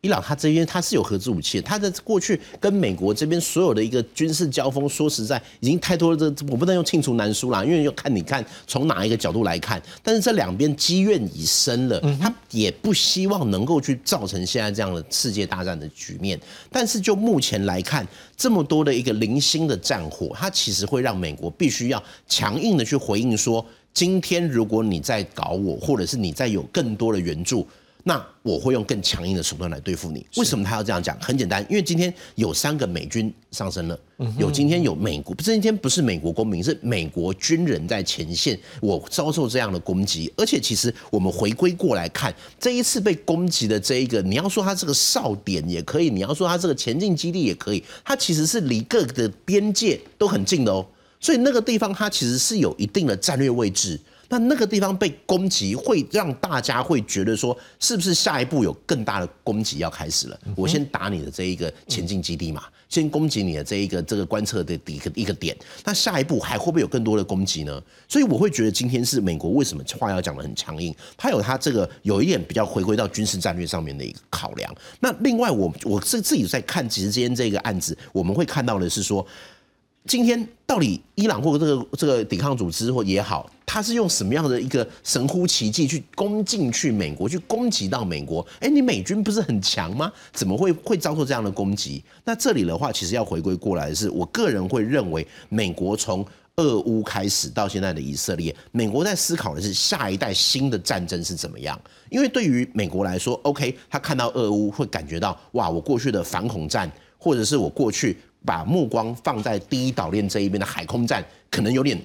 伊朗他这边他是有核子武器，他的过去跟美国这边所有的一个军事交锋，说实在已经太多的这我不能用罄竹难书啦，因为要看你看从哪一个角度来看。但是这两边积怨已深了，他也不希望能够去造成现在这样的世界大战的局面。但是就目前来看，这么多的一个零星的战火，它其实会让美国必须要强硬的去回应说，今天如果你在搞我，或者是你在有更多的援助。那我会用更强硬的手段来对付你。为什么他要这样讲？很简单，因为今天有三个美军上升了，有今天有美国，不是今天不是美国公民，是美国军人在前线，我遭受这样的攻击。而且其实我们回归过来看，这一次被攻击的这一个，你要说它这个哨点也可以，你要说它这个前进基地也可以，它其实是离各个的边界都很近的哦。所以那个地方它其实是有一定的战略位置。那那个地方被攻击，会让大家会觉得说，是不是下一步有更大的攻击要开始了？我先打你的这一个前进基地嘛，先攻击你的这一个这个观测的一个一个点。那下一步还会不会有更多的攻击呢？所以我会觉得今天是美国为什么话要讲的很强硬，他有他这个有一点比较回归到军事战略上面的一个考量。那另外，我我是自己在看，其实今天这个案子，我们会看到的是说。今天到底伊朗或者这个这个抵抗组织或也好，他是用什么样的一个神乎其技去攻进去美国，去攻击到美国？哎，你美军不是很强吗？怎么会会遭受这样的攻击？那这里的话，其实要回归过来的是，我个人会认为，美国从俄乌开始到现在的以色列，美国在思考的是下一代新的战争是怎么样？因为对于美国来说，OK，他看到俄乌会感觉到，哇，我过去的反恐战，或者是我过去。把目光放在第一岛链这一边的海空战，可能有点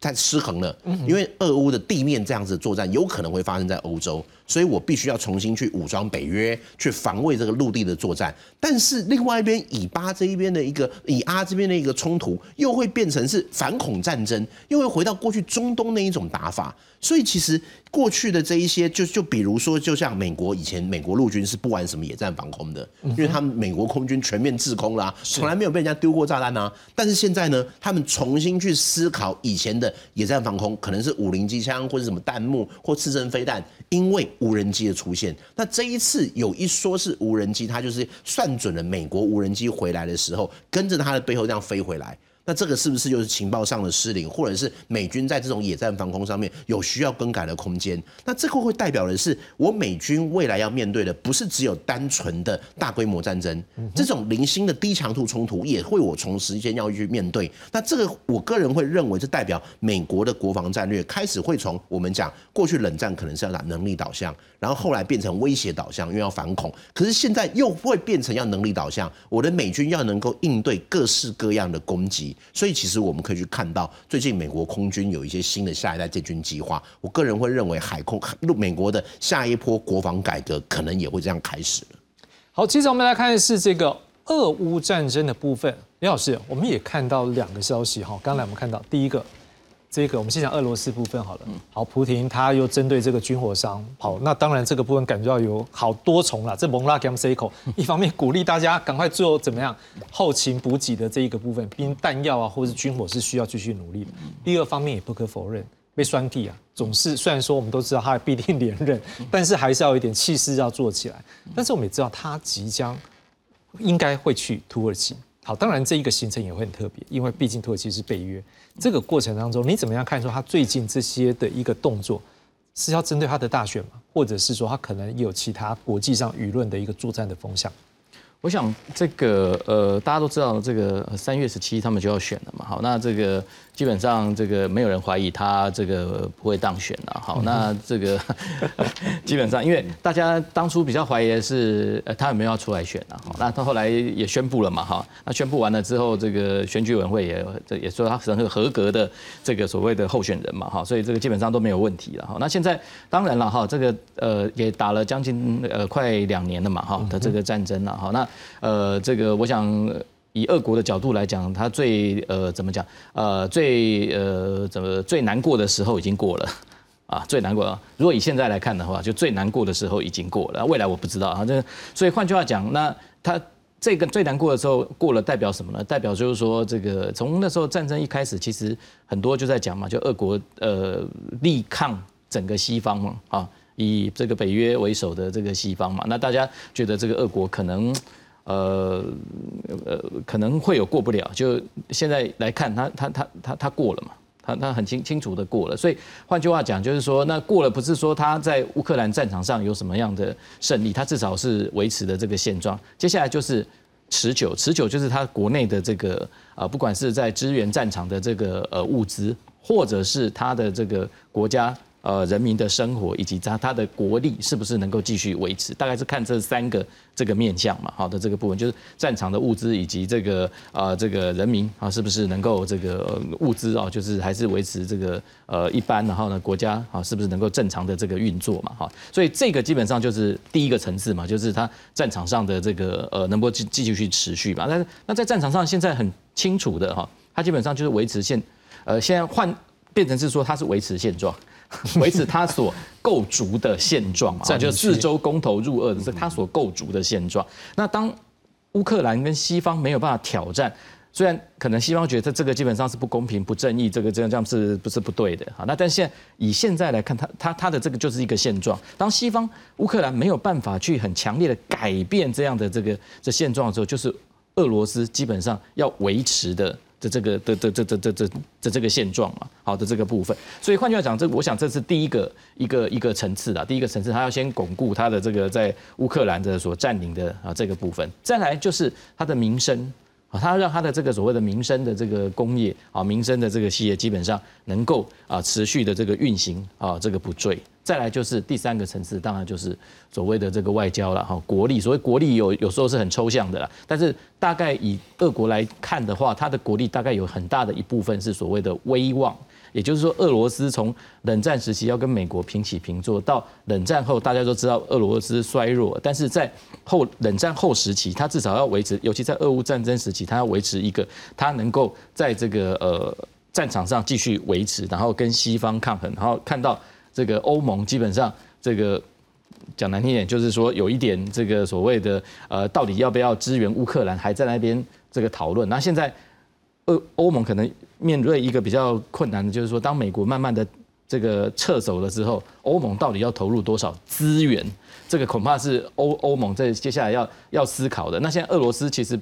太失衡了，因为俄乌的地面这样子作战有可能会发生在欧洲。所以我必须要重新去武装北约，去防卫这个陆地的作战。但是另外一边以巴这一边的一个以阿这边的一个冲突，又会变成是反恐战争，又会回到过去中东那一种打法。所以其实过去的这一些，就就比如说，就像美国以前美国陆军是不玩什么野战防空的，因为他们美国空军全面制空啦，从来没有被人家丢过炸弹啊。但是现在呢，他们重新去思考以前的野战防空，可能是五零机枪或者什么弹幕或次针飞弹，因为无人机的出现，那这一次有一说是无人机，它就是算准了美国无人机回来的时候，跟着它的背后这样飞回来。那这个是不是就是情报上的失灵，或者是美军在这种野战防空上面有需要更改的空间？那这个会代表的是，我美军未来要面对的不是只有单纯的大规模战争，这种零星的低强度冲突也会我从时间要去面对。那这个我个人会认为，这代表美国的国防战略开始会从我们讲过去冷战可能是要打能力导向，然后后来变成威胁导向，因为要反恐，可是现在又会变成要能力导向，我的美军要能够应对各式各样的攻击。所以其实我们可以去看到，最近美国空军有一些新的下一代建军计划。我个人会认为，海空陆 美国的下一波国防改革可能也会这样开始了。好，接着我们来看的是这个俄乌战争的部分。李老师，我们也看到两个消息哈。刚才我们看到第一个，这个我们先讲俄罗斯部分好了。好，普廷他又针对这个军火商，好，那当然这个部分感觉到有好多重了。这蒙拉 gam c 口，一方面鼓励大家赶快做怎么样后勤补给的这一个部分，兵弹药啊或者是军火是需要继续努力的。第二方面也不可否认，被栓地啊，总是虽然说我们都知道他必定连任，但是还是要有一点气势要做起来。但是我们也知道他即将应该会去土耳其。好，当然这一个行程也会很特别，因为毕竟土耳其是北约。这个过程当中，你怎么样看出他最近这些的一个动作是要针对他的大选吗？或者是说他可能有其他国际上舆论的一个作战的风向？我想这个呃，大家都知道这个三月十七他们就要选了嘛。好，那这个。基本上这个没有人怀疑他这个不会当选了。好，那这个 基本上，因为大家当初比较怀疑的是，呃，他有没有要出来选啊？好，那他后来也宣布了嘛，哈，那宣布完了之后，这个选举委员会也这也说他是个合格的这个所谓的候选人嘛，哈，所以这个基本上都没有问题了。哈，那现在当然了，哈，这个呃也打了将近呃快两年了嘛，哈的这个战争了，哈，那呃这个我想。以俄国的角度来讲，他最呃怎么讲？呃最呃怎么最难过的时候已经过了啊，最难过。如果以现在来看的话，就最难过的时候已经过了。未来我不知道啊，这所以换句话讲，那他这个最难过的时候过了，代表什么呢？代表就是说，这个从那时候战争一开始，其实很多就在讲嘛，就俄国呃力抗整个西方嘛，啊，以这个北约为首的这个西方嘛，那大家觉得这个俄国可能。呃呃，可能会有过不了，就现在来看，他他他他他过了嘛，他他很清清楚的过了，所以换句话讲，就是说那过了不是说他在乌克兰战场上有什么样的胜利，他至少是维持的这个现状，接下来就是持久，持久就是他国内的这个啊，不管是在支援战场的这个呃物资，或者是他的这个国家。呃，人民的生活以及他他的国力是不是能够继续维持？大概是看这三个这个面向嘛。好的，这个部分就是战场的物资以及这个呃这个人民啊，是不是能够这个物资啊，就是还是维持这个呃一般，然后呢国家啊是不是能够正常的这个运作嘛？哈，所以这个基本上就是第一个层次嘛，就是他战场上的这个呃能够继继续去持续嘛。但是那在战场上现在很清楚的哈，他基本上就是维持现呃现在换变成是说他是维持现状。维持他所构筑的现状嘛，就四周公投入俄的是他所构筑的现状。那当乌克兰跟西方没有办法挑战，虽然可能西方觉得这个基本上是不公平、不正义，这个这样这样是不是不对的啊？那但现在以现在来看，他他他的这个就是一个现状。当西方乌克兰没有办法去很强烈的改变这样的这个这现状的时候，就是俄罗斯基本上要维持的。的这个的的这这这这的这个现状嘛，好的这个部分，所以换句话讲，这我想这是第一个一个一个层次啊，第一个层次，他要先巩固他的这个在乌克兰的所占领的啊这个部分，再来就是他的民生。啊，他让他的这个所谓的民生的这个工业啊，民生的这个企业基本上能够啊持续的这个运行啊，这个不坠。再来就是第三个层次，当然就是所谓的这个外交了哈，国力。所谓国力有有时候是很抽象的啦，但是大概以俄国来看的话，它的国力大概有很大的一部分是所谓的威望。也就是说，俄罗斯从冷战时期要跟美国平起平坐，到冷战后大家都知道俄罗斯衰弱，但是在后冷战后时期，它至少要维持，尤其在俄乌战争时期，它要维持一个它能够在这个呃战场上继续维持，然后跟西方抗衡，然后看到这个欧盟基本上这个讲难听一点，就是说有一点这个所谓的呃到底要不要支援乌克兰，还在那边这个讨论。那现在。欧欧盟可能面对一个比较困难的，就是说，当美国慢慢的这个撤走了之后，欧盟到底要投入多少资源？这个恐怕是欧欧盟在接下来要要思考的。那现在俄罗斯其实，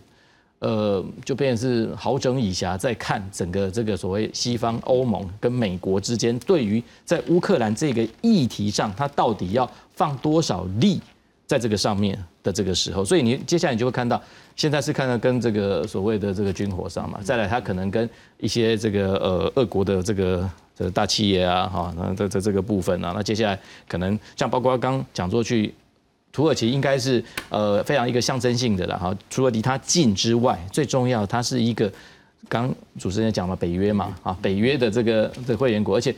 呃，就变成是好整以暇，在看整个这个所谓西方欧盟跟美国之间，对于在乌克兰这个议题上，它到底要放多少力在这个上面的这个时候，所以你接下来你就会看到。现在是看到跟这个所谓的这个军火商嘛，再来他可能跟一些这个呃俄国的这个这大企业啊，哈，那这这这个部分啊，那接下来可能像包括刚讲座去土耳其，应该是呃非常一个象征性的了哈。除了离它近之外，最重要它是一个刚主持人讲了北约嘛，啊，北约的这个的会员国，而且。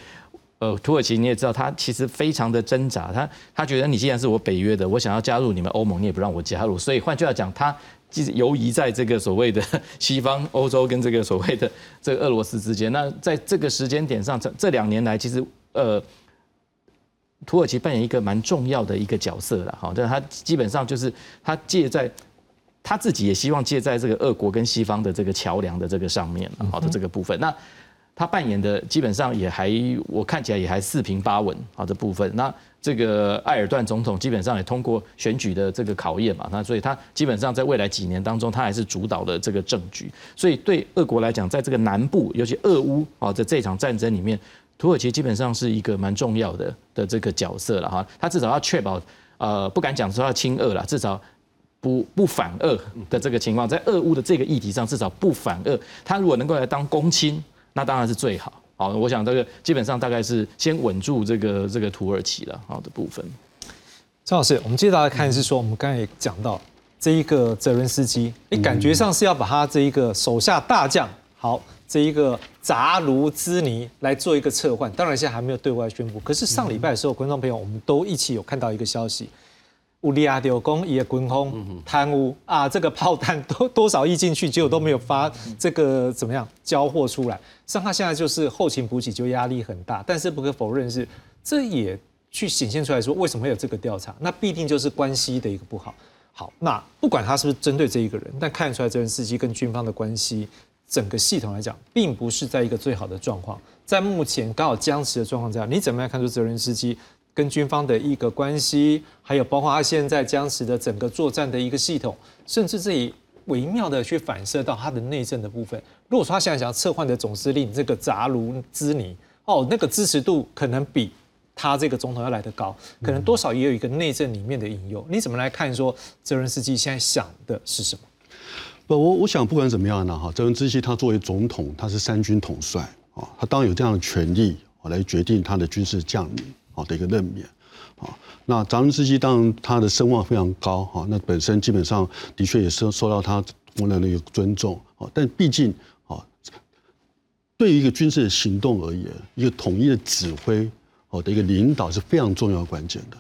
呃，土耳其你也知道，他其实非常的挣扎，他他觉得你既然是我北约的，我想要加入你们欧盟，你也不让我加入，所以换句话讲，他即使游移在这个所谓的 西方欧洲跟这个所谓的这个俄罗斯之间。那在这个时间点上，这这两年来，其实呃，土耳其扮演一个蛮重要的一个角色了。好，但他基本上就是他借在他自己也希望借在这个俄国跟西方的这个桥梁的这个上面，好的这个部分。那他扮演的基本上也还，我看起来也还四平八稳好的部分。那这个埃尔段总统基本上也通过选举的这个考验嘛，那所以他基本上在未来几年当中，他还是主导的这个政局。所以对俄国来讲，在这个南部，尤其俄乌啊，在这场战争里面，土耳其基本上是一个蛮重要的的这个角色了哈。他至少要确保，呃，不敢讲说要亲俄了，至少不不反俄的这个情况，在俄乌的这个议题上，至少不反俄。他如果能够来当公亲。那当然是最好。好，我想这个基本上大概是先稳住这个这个土耳其了。好的部分，张老师，我们接着来看是说，我们刚才也讲到这一个泽伦斯基，你感觉上是要把他这一个手下大将，好，这一个扎卢兹尼来做一个撤换。当然现在还没有对外宣布，可是上礼拜的时候，观众朋友我们都一起有看到一个消息。乌利亚丢工也滚空贪污啊！这个炮弹多 多少亿进去，结果都没有发这个怎么样交货出来。像他现在就是后勤补给就压力很大，但是不可否认是这也去显现出来说为什么会有这个调查？那必定就是关系的一个不好。好，那不管他是不是针对这一个人，但看出来这人司机跟军方的关系，整个系统来讲，并不是在一个最好的状况。在目前刚好僵持的状况下，你怎么样看出责任司机？跟军方的一个关系，还有包括他现在僵持的整个作战的一个系统，甚至这里微妙的去反射到他的内政的部分。如果说他现在想要撤换的总司令这个扎卢兹尼，哦，那个支持度可能比他这个总统要来得高，可能多少也有一个内政里面的引诱。你怎么来看说泽伦斯基现在想的是什么？不，我我想不管怎么样呢，哈，泽伦斯基他作为总统，他是三军统帅啊，他当然有这样的权利来决定他的军事将领。好的一个任免，啊，那泽伦斯基当然他的声望非常高，哈，那本身基本上的确也是受到他国人的一个尊重，啊，但毕竟，啊，对于一个军事的行动而言，一个统一的指挥，哦的一个领导是非常重要关键的，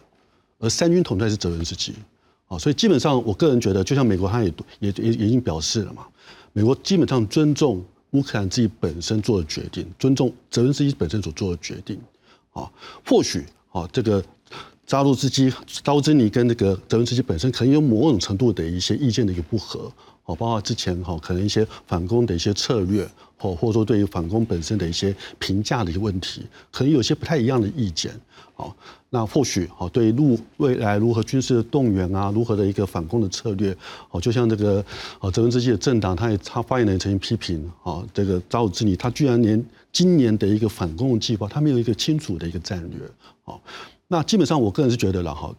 而三军统帅是泽伦斯基，啊，所以基本上我个人觉得，就像美国他也也也已经表示了嘛，美国基本上尊重乌克兰自己本身做的决定，尊重泽伦斯基本身所做的决定。啊，或许啊，这个扎洛斯基、刀珍尼跟那个泽伦斯基本身可能有某种程度的一些意见的一个不合，哦，包括之前哈可能一些反攻的一些策略，或或者说对于反攻本身的一些评价的一些问题，可能有些不太一样的意见。哦，那或许哦对于陆未来如何军事的动员啊，如何的一个反攻的策略，哦，就像这个哦泽文斯基的政党，他也他发言人曾经批评啊，这个扎鲁兹尼他居然连今年的一个反攻的计划，他没有一个清楚的一个战略。哦，那基本上我个人是觉得了哈。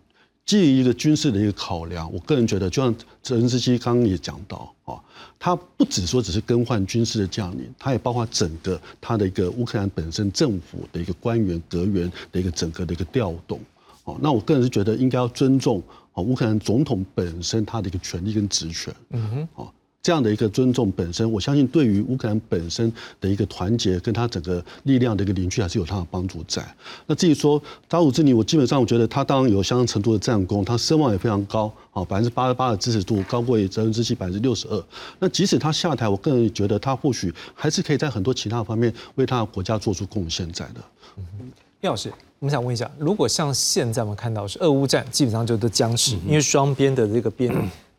基于一个军事的一个考量，我个人觉得，就像泽连斯基刚刚也讲到啊，他不只说只是更换军事的将领，他也包括整个他的一个乌克兰本身政府的一个官员、阁员的一个整个的一个调动。哦，那我个人是觉得应该要尊重哦乌克兰总统本身他的一个权利跟职权。嗯哼，哦。这样的一个尊重本身，我相信对于乌克兰本身的一个团结，跟他整个力量的一个凝聚，还是有它的帮助在。那至于说扎鲁兹尼，我基本上我觉得他当然有相当程度的战功，他声望也非常高，啊，百分之八十八的支持度高过泽连斯基百分之六十二。那即使他下台，我个人觉得他或许还是可以在很多其他方面为他的国家做出贡献在的。叶老师，我们想问一下，如果像现在我们看到是俄乌战，基本上就都僵持，因为双边的这个边。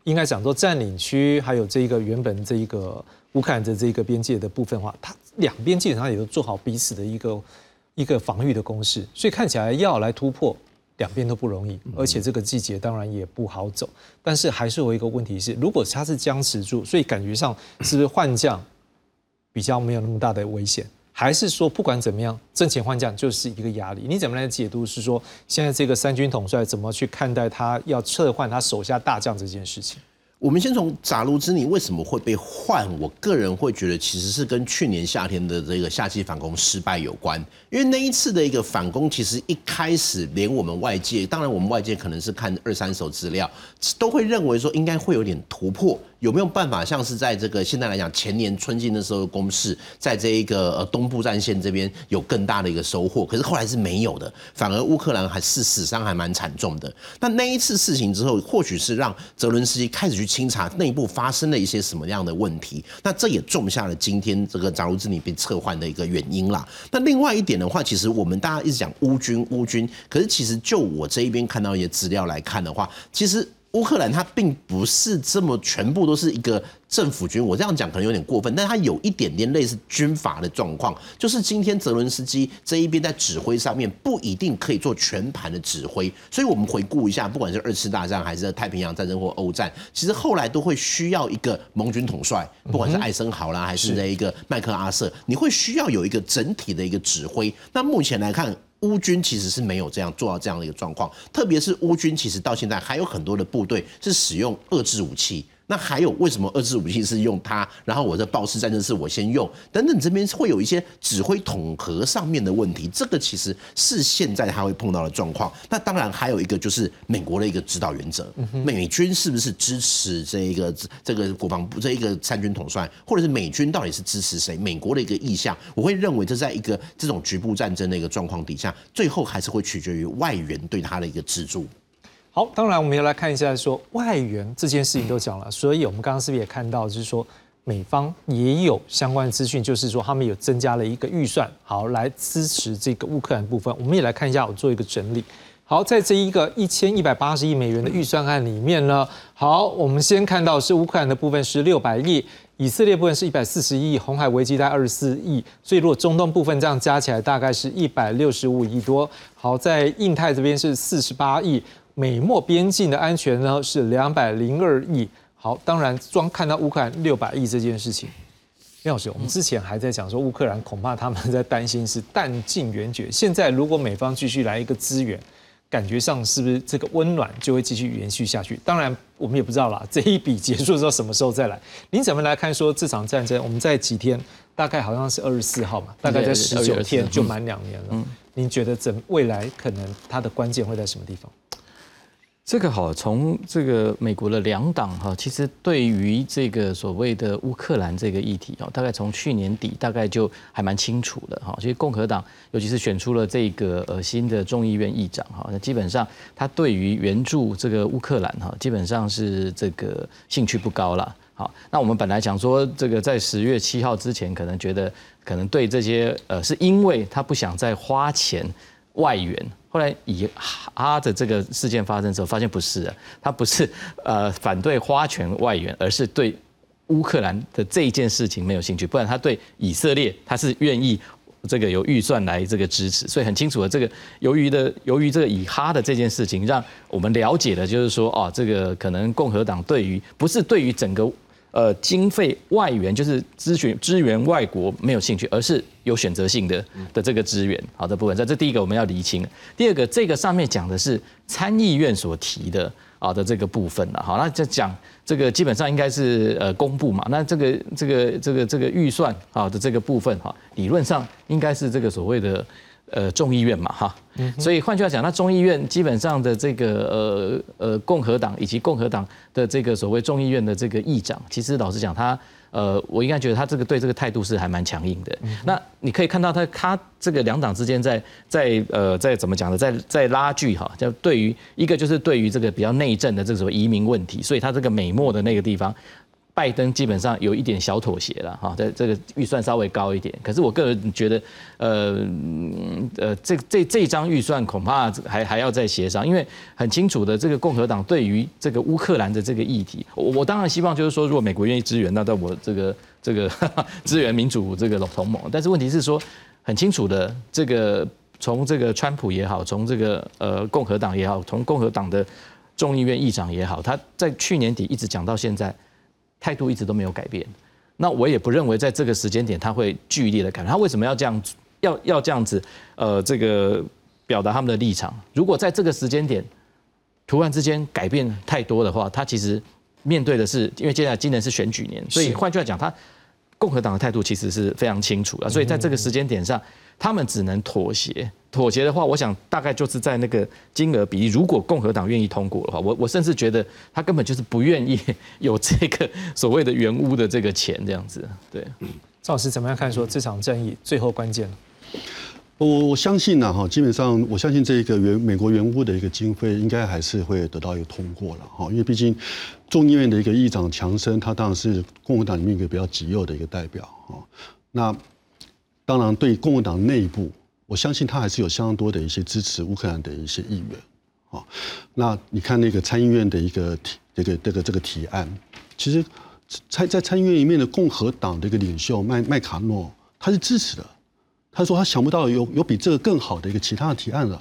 应该讲说，占领区还有这一个原本这一个乌克兰的这一个边界的部分的话，它两边基本上也都做好彼此的一个一个防御的攻势，所以看起来要来突破两边都不容易，而且这个季节当然也不好走。但是还是有一个问题是，如果它是僵持住，所以感觉上是不是换将比较没有那么大的危险？还是说不管怎么样，挣钱换将就是一个压力。你怎么来解读？是说现在这个三军统帅怎么去看待他要撤换他手下大将这件事情？我们先从扎卢兹尼为什么会被换？我个人会觉得其实是跟去年夏天的这个夏季反攻失败有关。因为那一次的一个反攻，其实一开始连我们外界，当然我们外界可能是看二三手资料，都会认为说应该会有点突破。有没有办法像是在这个现在来讲前年春季的时候的攻势，在这一个呃东部战线这边有更大的一个收获？可是后来是没有的，反而乌克兰还是死伤还蛮惨重的。那那一次事情之后，或许是让泽伦斯基开始去清查内部发生了一些什么样的问题。那这也种下了今天这个扎卢兹尼被撤换的一个原因啦。那另外一点的话，其实我们大家一直讲乌军乌军，可是其实就我这一边看到一些资料来看的话，其实。乌克兰它并不是这么全部都是一个政府军，我这样讲可能有点过分，但它有一点点类似军阀的状况，就是今天泽伦斯基这一边在指挥上面不一定可以做全盘的指挥，所以我们回顾一下，不管是二次大战还是太平洋战争或欧战，其实后来都会需要一个盟军统帅，不管是艾森豪啦还是那一个麦克阿瑟，你会需要有一个整体的一个指挥。那目前来看。乌军其实是没有这样做到这样的一个状况，特别是乌军其实到现在还有很多的部队是使用遏制武器。那还有为什么二次武器是用它？然后我的豹式战争是我先用，等等，这边会有一些指挥统合上面的问题，这个其实是现在他会碰到的状况。那当然还有一个就是美国的一个指导原则，美军是不是支持这一个这个国防部这一个参军统帅，或者是美军到底是支持谁？美国的一个意向，我会认为这在一个这种局部战争的一个状况底下，最后还是会取决于外援对他的一个资助。好，当然我们要来看一下，说外援这件事情都讲了，所以我们刚刚是不是也看到，就是说美方也有相关的资讯，就是说他们有增加了一个预算，好来支持这个乌克兰部分。我们也来看一下，我做一个整理。好，在这一个一千一百八十亿美元的预算案里面呢，好，我们先看到是乌克兰的部分是六百亿，以色列部分是一百四十亿，红海危机在二十四亿，所以如果中东部分这样加起来，大概是一百六十五亿多。好，在印太这边是四十八亿。美墨边境的安全呢是两百零二亿。好，当然光看到乌克兰六百亿这件事情，廖老师，我们之前还在讲说乌克兰恐怕他们在担心是弹尽援绝。现在如果美方继续来一个支援，感觉上是不是这个温暖就会继续延续下去？当然我们也不知道啦，这一笔结束之后什么时候再来？您怎么来看说这场战争？我们在几天？大概好像是二十四号嘛，大概在十九天就满两年了。您觉得怎未来可能它的关键会在什么地方？这个好，从这个美国的两党哈，其实对于这个所谓的乌克兰这个议题哦，大概从去年底大概就还蛮清楚的哈。其实共和党尤其是选出了这个呃新的众议院议长哈，那基本上他对于援助这个乌克兰哈，基本上是这个兴趣不高了。好，那我们本来想说这个在十月七号之前，可能觉得可能对这些呃，是因为他不想再花钱外援。后来以哈的这个事件发生之后，发现不是啊，他不是呃反对花拳外援，而是对乌克兰的这一件事情没有兴趣，不然他对以色列他是愿意这个有预算来这个支持，所以很清楚的这个由于的由于这个以哈的这件事情，让我们了解的就是说哦，这个可能共和党对于不是对于整个。呃，经费外援就是咨询支援外国没有兴趣，而是有选择性的的这个支援。好的部分，在这第一个我们要厘清。第二个，这个上面讲的是参议院所提的啊的这个部分了。好，那就讲这个基本上应该是呃公布嘛。那这个这个这个这个预算啊的这个部分哈，理论上应该是这个所谓的。呃，众议院嘛，哈，所以换句话讲，那众议院基本上的这个呃呃共和党以及共和党的这个所谓众议院的这个议长，其实老实讲，他呃，我应该觉得他这个对这个态度是还蛮强硬的。那你可以看到他他这个两党之间在在呃在怎么讲呢，在在拉锯哈，就对于一个就是对于这个比较内政的这个什么移民问题，所以他这个美墨的那个地方。拜登基本上有一点小妥协了哈，在这个预算稍微高一点，可是我个人觉得，呃呃，这这这张预算恐怕还还要再协商，因为很清楚的，这个共和党对于这个乌克兰的这个议题，我我当然希望就是说，如果美国愿意支援，那在我这个这个 支援民主这个同盟，但是问题是说，很清楚的，这个从这个川普也好，从这个呃共和党也好，从共和党的众议院议长也好，他在去年底一直讲到现在。态度一直都没有改变，那我也不认为在这个时间点他会剧烈的改变。他为什么要这样要要这样子？呃，这个表达他们的立场。如果在这个时间点突然之间改变太多的话，他其实面对的是，因为接下来今年是选举年，所以换句话讲，他共和党的态度其实是非常清楚的，所以在这个时间点上，他们只能妥协。妥协的话，我想大概就是在那个金额比例，如果共和党愿意通过的话，我我甚至觉得他根本就是不愿意有这个所谓的原屋的这个钱这样子。对，赵老师怎么样看说这场战役最后关键？我我相信呢，哈，基本上我相信这个原美国原屋的一个经费应该还是会得到一个通过了，哈，因为毕竟众议院的一个议长强生，他当然是共和党里面一个比较极右的一个代表，哈，那当然对共和党内部，我相信他还是有相当多的一些支持乌克兰的一些议员，啊，那你看那个参议院的一个提这个这个这个提案，其实参在参议院里面的共和党的一个领袖麦麦卡诺，他是支持的。他说他想不到有有比这个更好的一个其他的提案了，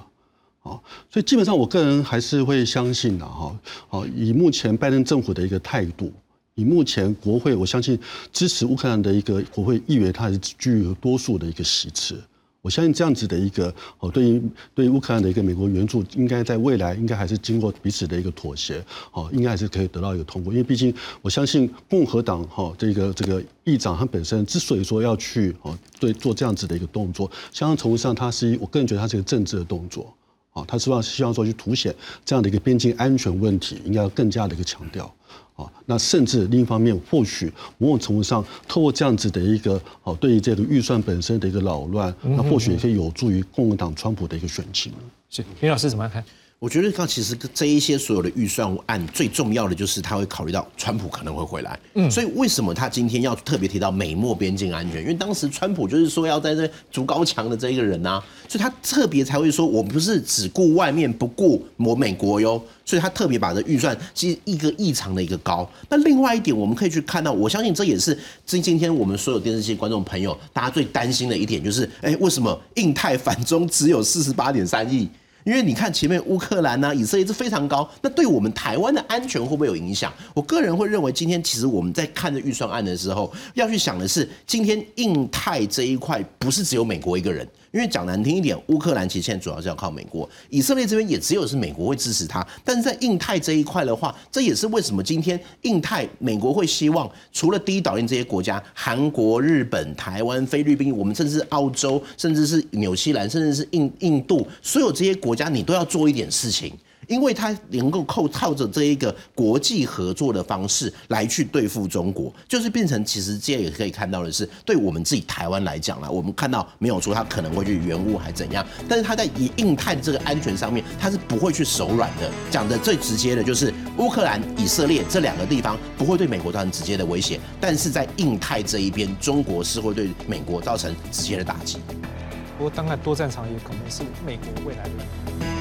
啊，所以基本上我个人还是会相信的哈，好，以目前拜登政府的一个态度，以目前国会，我相信支持乌克兰的一个国会议员，他还是具有多数的一个席次。我相信这样子的一个哦，对于对于乌克兰的一个美国援助，应该在未来应该还是经过彼此的一个妥协，哦，应该还是可以得到一个通过。因为毕竟我相信共和党哈这个这个议长他本身之所以说要去哦对做这样子的一个动作，相当程度上他是一我个人觉得他是一个政治的动作，啊，他希望希望说去凸显这样的一个边境安全问题，应该要更加的一个强调。啊，那甚至另一方面，或许某种程度上，透过这样子的一个哦，对于这个预算本身的一个扰乱，那或许也可以有助于共和党川普的一个选情。是，林老师怎么看？我觉得刚其实这一些所有的预算案最重要的就是他会考虑到川普可能会回来，嗯，所以为什么他今天要特别提到美墨边境安全？因为当时川普就是说要在这筑高墙的这一个人呐，所以他特别才会说，我不是只顾外面不顾我美国哟，所以他特别把这预算其实一个异常的一个高。那另外一点，我们可以去看到，我相信这也是今今天我们所有电视机观众朋友大家最担心的一点，就是，哎，为什么印太反中只有四十八点三亿？因为你看前面乌克兰呢，以色列是非常高，那对我们台湾的安全会不会有影响？我个人会认为，今天其实我们在看这预算案的时候，要去想的是，今天印太这一块不是只有美国一个人。因为讲难听一点，乌克兰其实现在主要是要靠美国，以色列这边也只有是美国会支持他。但是在印太这一块的话，这也是为什么今天印太美国会希望除了第一岛链这些国家，韩国、日本、台湾、菲律宾，我们甚至澳洲，甚至是纽西兰，甚至是印印度，所有这些国家，你都要做一点事情。因为它能够靠靠着这一个国际合作的方式来去对付中国，就是变成其实这也可以看到的是，对我们自己台湾来讲啦，我们看到没有说它可能会去援乌还怎样，但是它在以印太这个安全上面，它是不会去手软的。讲的最直接的就是乌克兰、以色列这两个地方不会对美国造成直接的威胁，但是在印太这一边，中国是会对美国造成直接的打击。不过，当然多战场也可能是美国未来的。